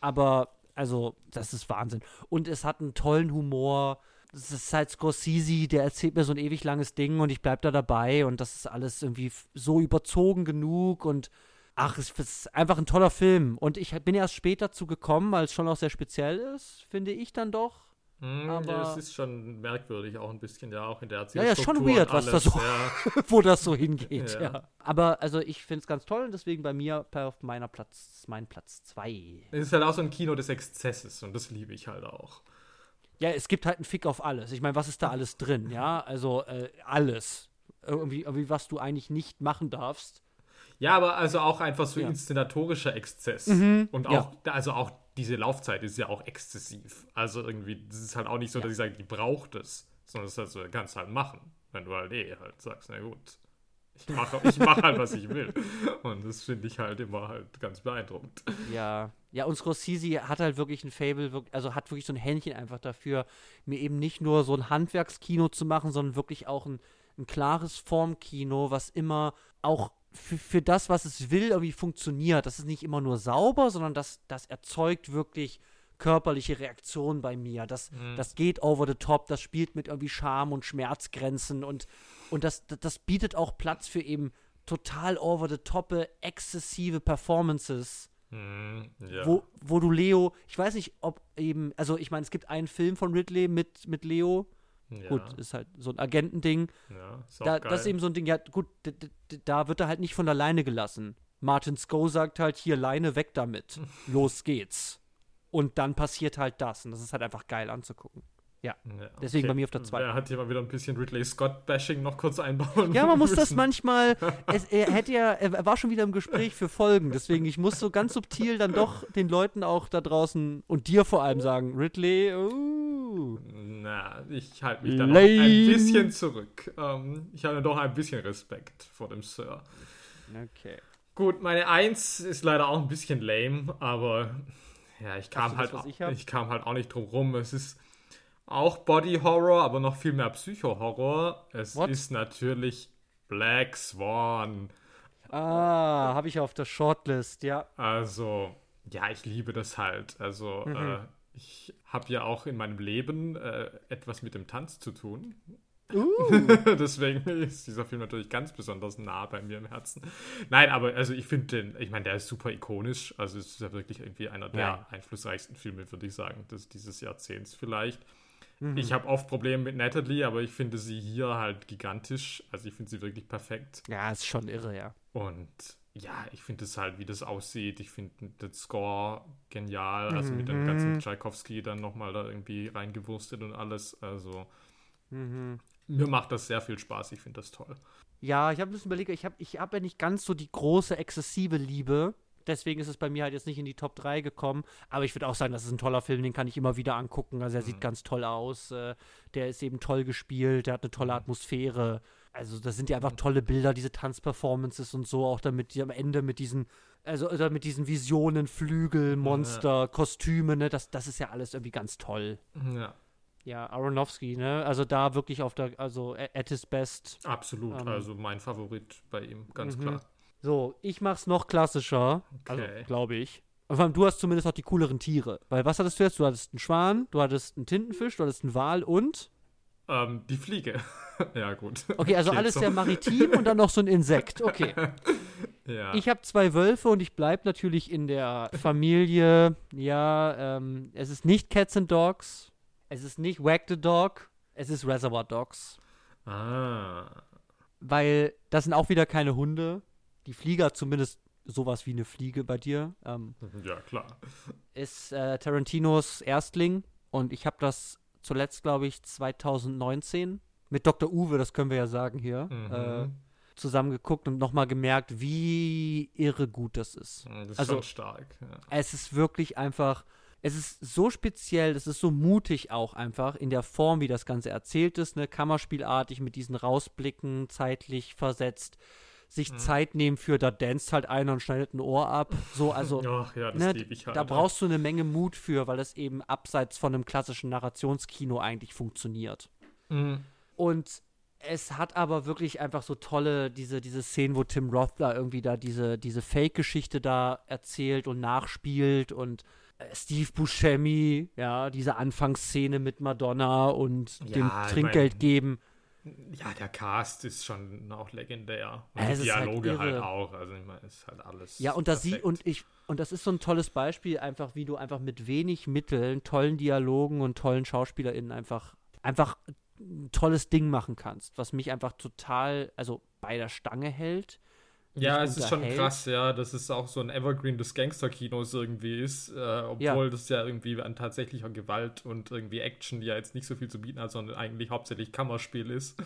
aber also das ist Wahnsinn. Und es hat einen tollen Humor. Es ist halt Scorsese, der erzählt mir so ein ewig langes Ding und ich bleib da dabei und das ist alles irgendwie so überzogen genug und ach, es ist einfach ein toller Film. Und ich bin erst später zu gekommen, weil es schon auch sehr speziell ist, finde ich dann doch. Hm, Aber- es ist schon merkwürdig, auch ein bisschen, ja, auch in der Ja, ja, schon weird, was da so- Ja. wo das so hingeht, Ja. ja. Aber also ich finde es ganz toll und deswegen bei mir auf meiner Platz, mein Platz 2. Es ist halt auch so ein Kino des Exzesses und das liebe ich halt auch. Ja, es gibt halt einen Fick auf alles. Ich meine, was ist da alles drin, ja? Also äh, alles. Irgendwie, irgendwie, was du eigentlich nicht machen darfst. Ja, aber also auch einfach so Ja. inszenatorischer Exzess. Mhm, Und ja. auch, also auch diese Laufzeit ist ja auch exzessiv. Also irgendwie, das ist halt auch nicht so, Ja. dass ich sage, die braucht es, sondern es ist halt so, kannst halt machen. Wenn du halt eh halt sagst, na gut, ich mache ich mach halt, was ich will. Und das finde ich halt immer halt ganz beeindruckend. Ja. Ja, und Scorsese hat halt wirklich ein Fable, also hat wirklich so ein Händchen einfach dafür, mir eben nicht nur so ein Handwerkskino zu machen, sondern wirklich auch ein, ein klares Formkino, was immer auch für, für das, was es will, irgendwie funktioniert. Das ist nicht immer nur sauber, sondern das, das erzeugt wirklich körperliche Reaktionen bei mir. Das, das geht over the top, das spielt mit irgendwie Charme und Schmerzgrenzen und, und das, das, bietet auch Platz für eben total over the top, exzessive Performances Hm, ja. wo, wo du Leo, ich weiß nicht, ob eben, also ich meine, es gibt einen Film von Ridley mit, mit Leo. ja. Gut, ist halt so ein Agentending. ja, ist Da, das ist eben so ein Ding, ja, gut, da wird er halt nicht von der Leine gelassen. Martin Sco sagt halt, hier, Leine weg damit. Los geht's. Und dann passiert halt das. Und das ist halt einfach geil anzugucken. Ja. Ja, Deswegen bei mir auf der zwei. Er hat hier mal wieder ein bisschen Ridley Scott-Bashing noch kurz einbauen. Ja, man muss das manchmal. Es, er hätte ja, er war schon wieder im Gespräch für Folgen, deswegen ich muss so ganz subtil dann doch den Leuten auch da draußen und dir vor allem sagen, Ridley, uh, Na, ich halte mich da noch ein bisschen zurück. Ähm, ich habe doch ein bisschen Respekt vor dem Sir. okay. Gut, meine Eins ist leider auch ein bisschen lame, aber ja, ich kam halt das, ich ich kam halt auch nicht drum rum. Es ist auch Body Horror, aber noch viel mehr Psycho Horror. Es What? ist natürlich Black Swan. Ah, habe ich auf der Shortlist, ja. Also, ja, ich liebe das halt. Also, Mhm. äh, ich habe ja auch in meinem Leben äh, etwas mit dem Tanz zu tun. Uh. Deswegen ist dieser Film natürlich ganz besonders nah bei mir im Herzen. Nein, aber also ich finde den, ich meine, der ist super ikonisch. Also es ist ja wirklich irgendwie einer der Ja. einflussreichsten Filme, würde ich sagen, des, dieses Jahrzehnts vielleicht. Mhm. Ich habe oft Probleme mit Natalie, aber ich finde sie hier halt gigantisch. Also ich finde sie wirklich perfekt. Ja, ist schon irre, ja. Und ja, ich finde es halt, wie das aussieht. Ich finde den Score genial. Also mit dem Mhm. ganzen Tchaikovsky dann nochmal da irgendwie reingewurstet und alles. Also Mhm. Mir macht das sehr viel Spaß. Ich finde das toll. Ja, ich habe ein bisschen überlegt, ich habe ich hab ja nicht ganz so die große, exzessive Liebe. Deswegen ist es bei mir halt jetzt nicht in die Top 3 gekommen. Aber ich würde auch sagen, das ist ein toller Film, den kann ich immer wieder angucken. Also er sieht Mhm. ganz toll aus. Äh, der ist eben toll gespielt, der hat eine tolle Mhm. Atmosphäre. Also das sind ja einfach tolle Bilder, diese Tanzperformances und so, auch damit die am Ende mit diesen, also oder mit diesen Visionen, Flügel, Monster, Kostüme, ne, das, das ist ja alles irgendwie ganz toll. Ja, Ja, Aronofsky, ne? Also da wirklich auf der, also at his best. absolut. Ähm. also mein Favorit bei ihm, ganz Mhm. klar. So, ich mach's noch klassischer. Also, Okay. glaube ich. Allem, du hast zumindest auch die cooleren Tiere. Weil was hattest du jetzt? Du hattest einen Schwan, du hattest einen Tintenfisch, du hattest einen Wal und. Ähm, die Fliege. ja, gut. Okay, also Geht alles so. sehr maritim und dann noch so ein Insekt. Okay. Ja. Ich habe zwei Wölfe und ich bleibe natürlich in der Familie. Ja, ähm, es ist nicht Cats and Dogs. Es ist nicht Wag the Dog. Es ist Reservoir Dogs. ah. Weil das sind auch wieder keine Hunde. Die Fliege hat zumindest sowas wie eine Fliege bei dir. Ähm, Ja, klar. ist äh, Tarantinos Erstling und ich habe das zuletzt, glaube ich, 2019 mit Dr. Uwe, das können wir ja sagen hier, Mhm. äh, zusammen geguckt und nochmal gemerkt, wie irre gut das ist. das ist also- schon stark. Ja. Es ist wirklich einfach, es ist so speziell, es ist so mutig auch einfach in der Form, wie das Ganze erzählt ist, ne, Kammerspielartig mit diesen Rausblicken, zeitlich versetzt, sich Mhm. Zeit nehmen für, da danst halt einer und schneidet ein Ohr ab, so, also Ach ja, das ne, halt. da brauchst du eine Menge Mut für, weil es eben abseits von einem klassischen Narrationskino eigentlich funktioniert. Mhm. Und es hat aber wirklich einfach so tolle, diese, diese Szenen, wo Tim Roth da irgendwie da diese, diese Fake-Geschichte da erzählt und nachspielt und Steve Buscemi, ja, diese Anfangsszene mit Madonna und Ja, dem ich Trinkgeld mein, geben. Ja, der Cast ist schon auch legendär. Und Es die halt Dialoge halt, irre. auch. Also ich meine, es ist halt alles. Ja, und das sie und ich und das ist so ein tolles Beispiel einfach, wie du einfach mit wenig Mitteln, tollen Dialogen und tollen SchauspielerInnen einfach einfach ein tolles Ding machen kannst, was mich einfach total, also bei der Stange hält. Ja, es ist schon krass, ja, dass es auch so ein Evergreen des Gangsterkinos irgendwie ist, äh, obwohl Ja. das ja irgendwie an tatsächlicher Gewalt und irgendwie Action, die ja jetzt nicht so viel zu bieten hat, sondern eigentlich hauptsächlich Kammerspiel ist.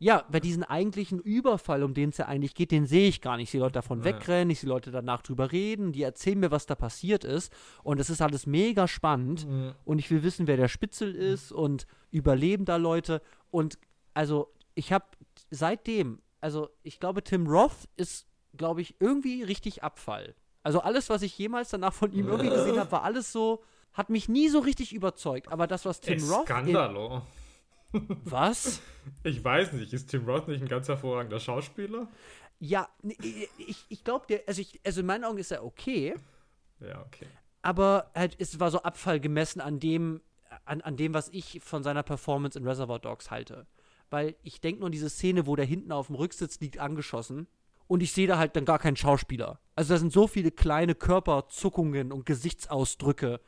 Ja, bei diesen eigentlichen Überfall, um den es ja eigentlich geht, den sehe ich gar nicht. Ich sehe Leute davon Ja. wegrennen, ich sehe Leute danach drüber reden, die erzählen mir, was da passiert ist. Und es ist alles mega spannend. Und ich will wissen, wer der Spitzel ist und überleben da Leute. Und also, ich habe seitdem, also ich glaube, Tim Roth ist, glaube ich, irgendwie richtig Abfall. Also alles, was ich jemals danach von ihm irgendwie gesehen habe, war alles so, hat mich nie so richtig überzeugt. Aber das, was Tim Roth. Skandalo. was? Ich weiß nicht, ist Tim Roth nicht ein ganz hervorragender Schauspieler? Ja, ich, ich glaube, der, also, ich, also in meinen Augen ist er okay, Ja, okay. aber halt, es war so Abfall gemessen an dem, an, an dem, was ich von seiner Performance in Reservoir Dogs halte. Weil ich denke nur an diese Szene, wo der hinten auf dem Rücksitz liegt, angeschossen. Und ich sehe da halt dann gar keinen Schauspieler. Also da sind so viele kleine Körperzuckungen und Gesichtsausdrücke,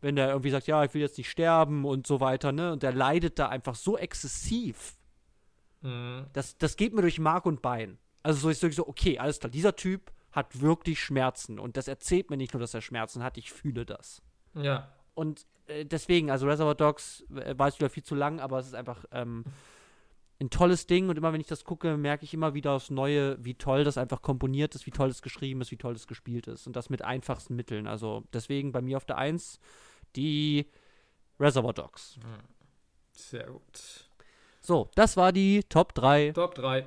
wenn der irgendwie sagt, ja, ich will jetzt nicht sterben und so weiter, ne? Und der leidet da einfach so exzessiv. Mhm. Das, das geht mir durch Mark und Bein. Also so ist wirklich so, okay, alles klar, dieser Typ hat wirklich Schmerzen. Und das erzählt mir nicht nur, dass er Schmerzen hat, ich fühle das. Ja. Und äh, deswegen, also Reservoir Dogs äh, war jetzt wieder viel zu lang, aber es ist einfach ähm, ein tolles Ding. Und immer wenn ich das gucke, merke ich immer wieder aufs Neue, wie toll das einfach komponiert ist, wie toll es geschrieben ist, wie toll es gespielt ist. Und das mit einfachsten Mitteln. Also deswegen bei mir auf der Eins die Reservoir Dogs. Sehr gut. So, das war die Top 3. Top 3.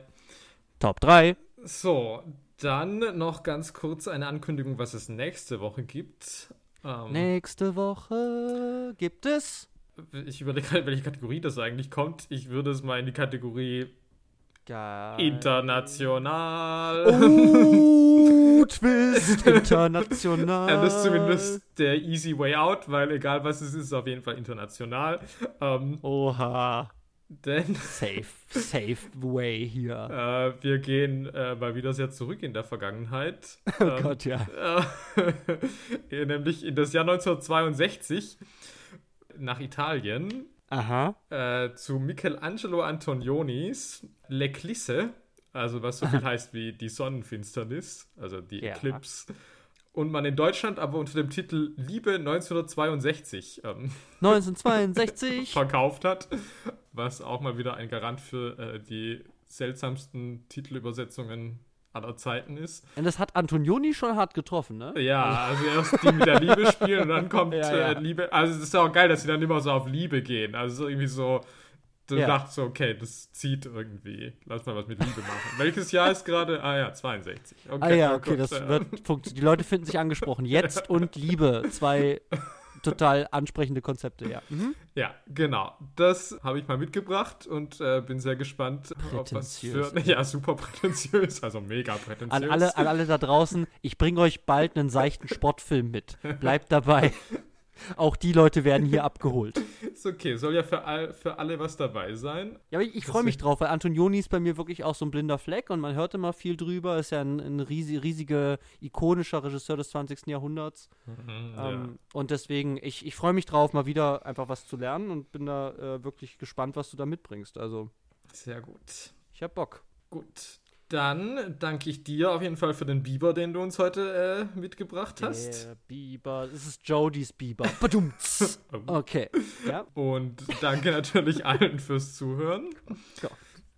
Top 3. So, dann noch ganz kurz eine Ankündigung, was es nächste Woche gibt. Ähm, Nächste Woche gibt es Ich überlege halt, welche Kategorie das eigentlich kommt. Ich würde es mal in die Kategorie Geil. international. Oh, Twist international. Ja, das ist zumindest der easy way out, weil egal was es ist, ist es auf jeden Fall international. Ähm, Oha. denn Safe, safe way hier. äh, wir gehen äh, mal wieder sehr zurück in der Vergangenheit. Oh Ähm, Gott, ja. äh, nämlich in das Jahr 1962 nach Italien. Aha. äh, zu Michelangelo Antonionis L'Eclisse, also was so viel heißt wie die Sonnenfinsternis, also die Ja. Eclipse. Und man in Deutschland aber unter dem Titel Liebe 1962 ähm, 1962. verkauft hat, was auch mal wieder ein Garant für äh, die seltsamsten Titelübersetzungen aller Zeiten ist. Und das hat Antonioni schon hart getroffen, ne? Ja, also erst die mit der Liebe spielen und dann kommt Ja, ja. Äh, Liebe. Also es ist ja auch geil, dass sie dann immer so auf Liebe gehen. Also so irgendwie so, du Ja. dachtest so, okay, das zieht irgendwie. Lass mal was mit Liebe machen. Welches Jahr ist gerade? Ah ja, 62. Okay, Ah ja, okay, gut, das wird funktionieren. Die Leute finden sich angesprochen. Jetzt und Liebe. Zwei total ansprechende Konzepte, ja. Mhm. Ja, genau. Das habe ich mal mitgebracht und äh, bin sehr gespannt, auf was für. Prätentiös. Ja, super prätentiös, also mega prätentiös. An alle, an alle da draußen, ich bringe euch bald einen seichten Sportfilm mit. Bleibt dabei. Auch die Leute werden hier abgeholt. Ist okay, soll ja für, all, für alle was dabei sein. Ja, aber ich, ich freue mich drauf, weil Antonioni ist bei mir wirklich auch so ein blinder Fleck und man hört immer viel drüber. Ist ja ein, ein riesig, riesiger, ikonischer Regisseur des 20. Jahrhunderts. Ähm, und deswegen, ich, ich freue mich drauf, mal wieder einfach was zu lernen und bin da äh, wirklich gespannt, was du da mitbringst. Also, Sehr gut. ich hab Bock. Gut. Dann danke ich dir auf jeden Fall für den Biber, den du uns heute äh, mitgebracht hast. Der Biber, es ist Jodys Biber. Badumts. Okay, ja, Und danke natürlich allen fürs Zuhören. Ja.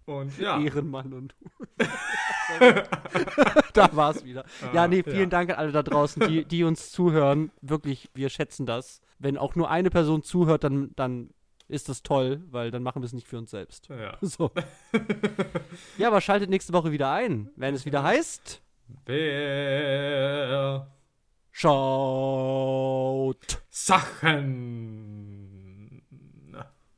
Und ja, Ehrenmann und da war's wieder. Ja, nee, vielen ja. Dank an alle da draußen, die, die uns zuhören. Wirklich, wir schätzen das. Wenn auch nur eine Person zuhört, dann, dann ist das toll, weil dann machen wir es nicht für uns selbst. ja. So. Ja, aber schaltet nächste Woche wieder ein, wenn es wieder heißt. Wer Schaut. Sachen.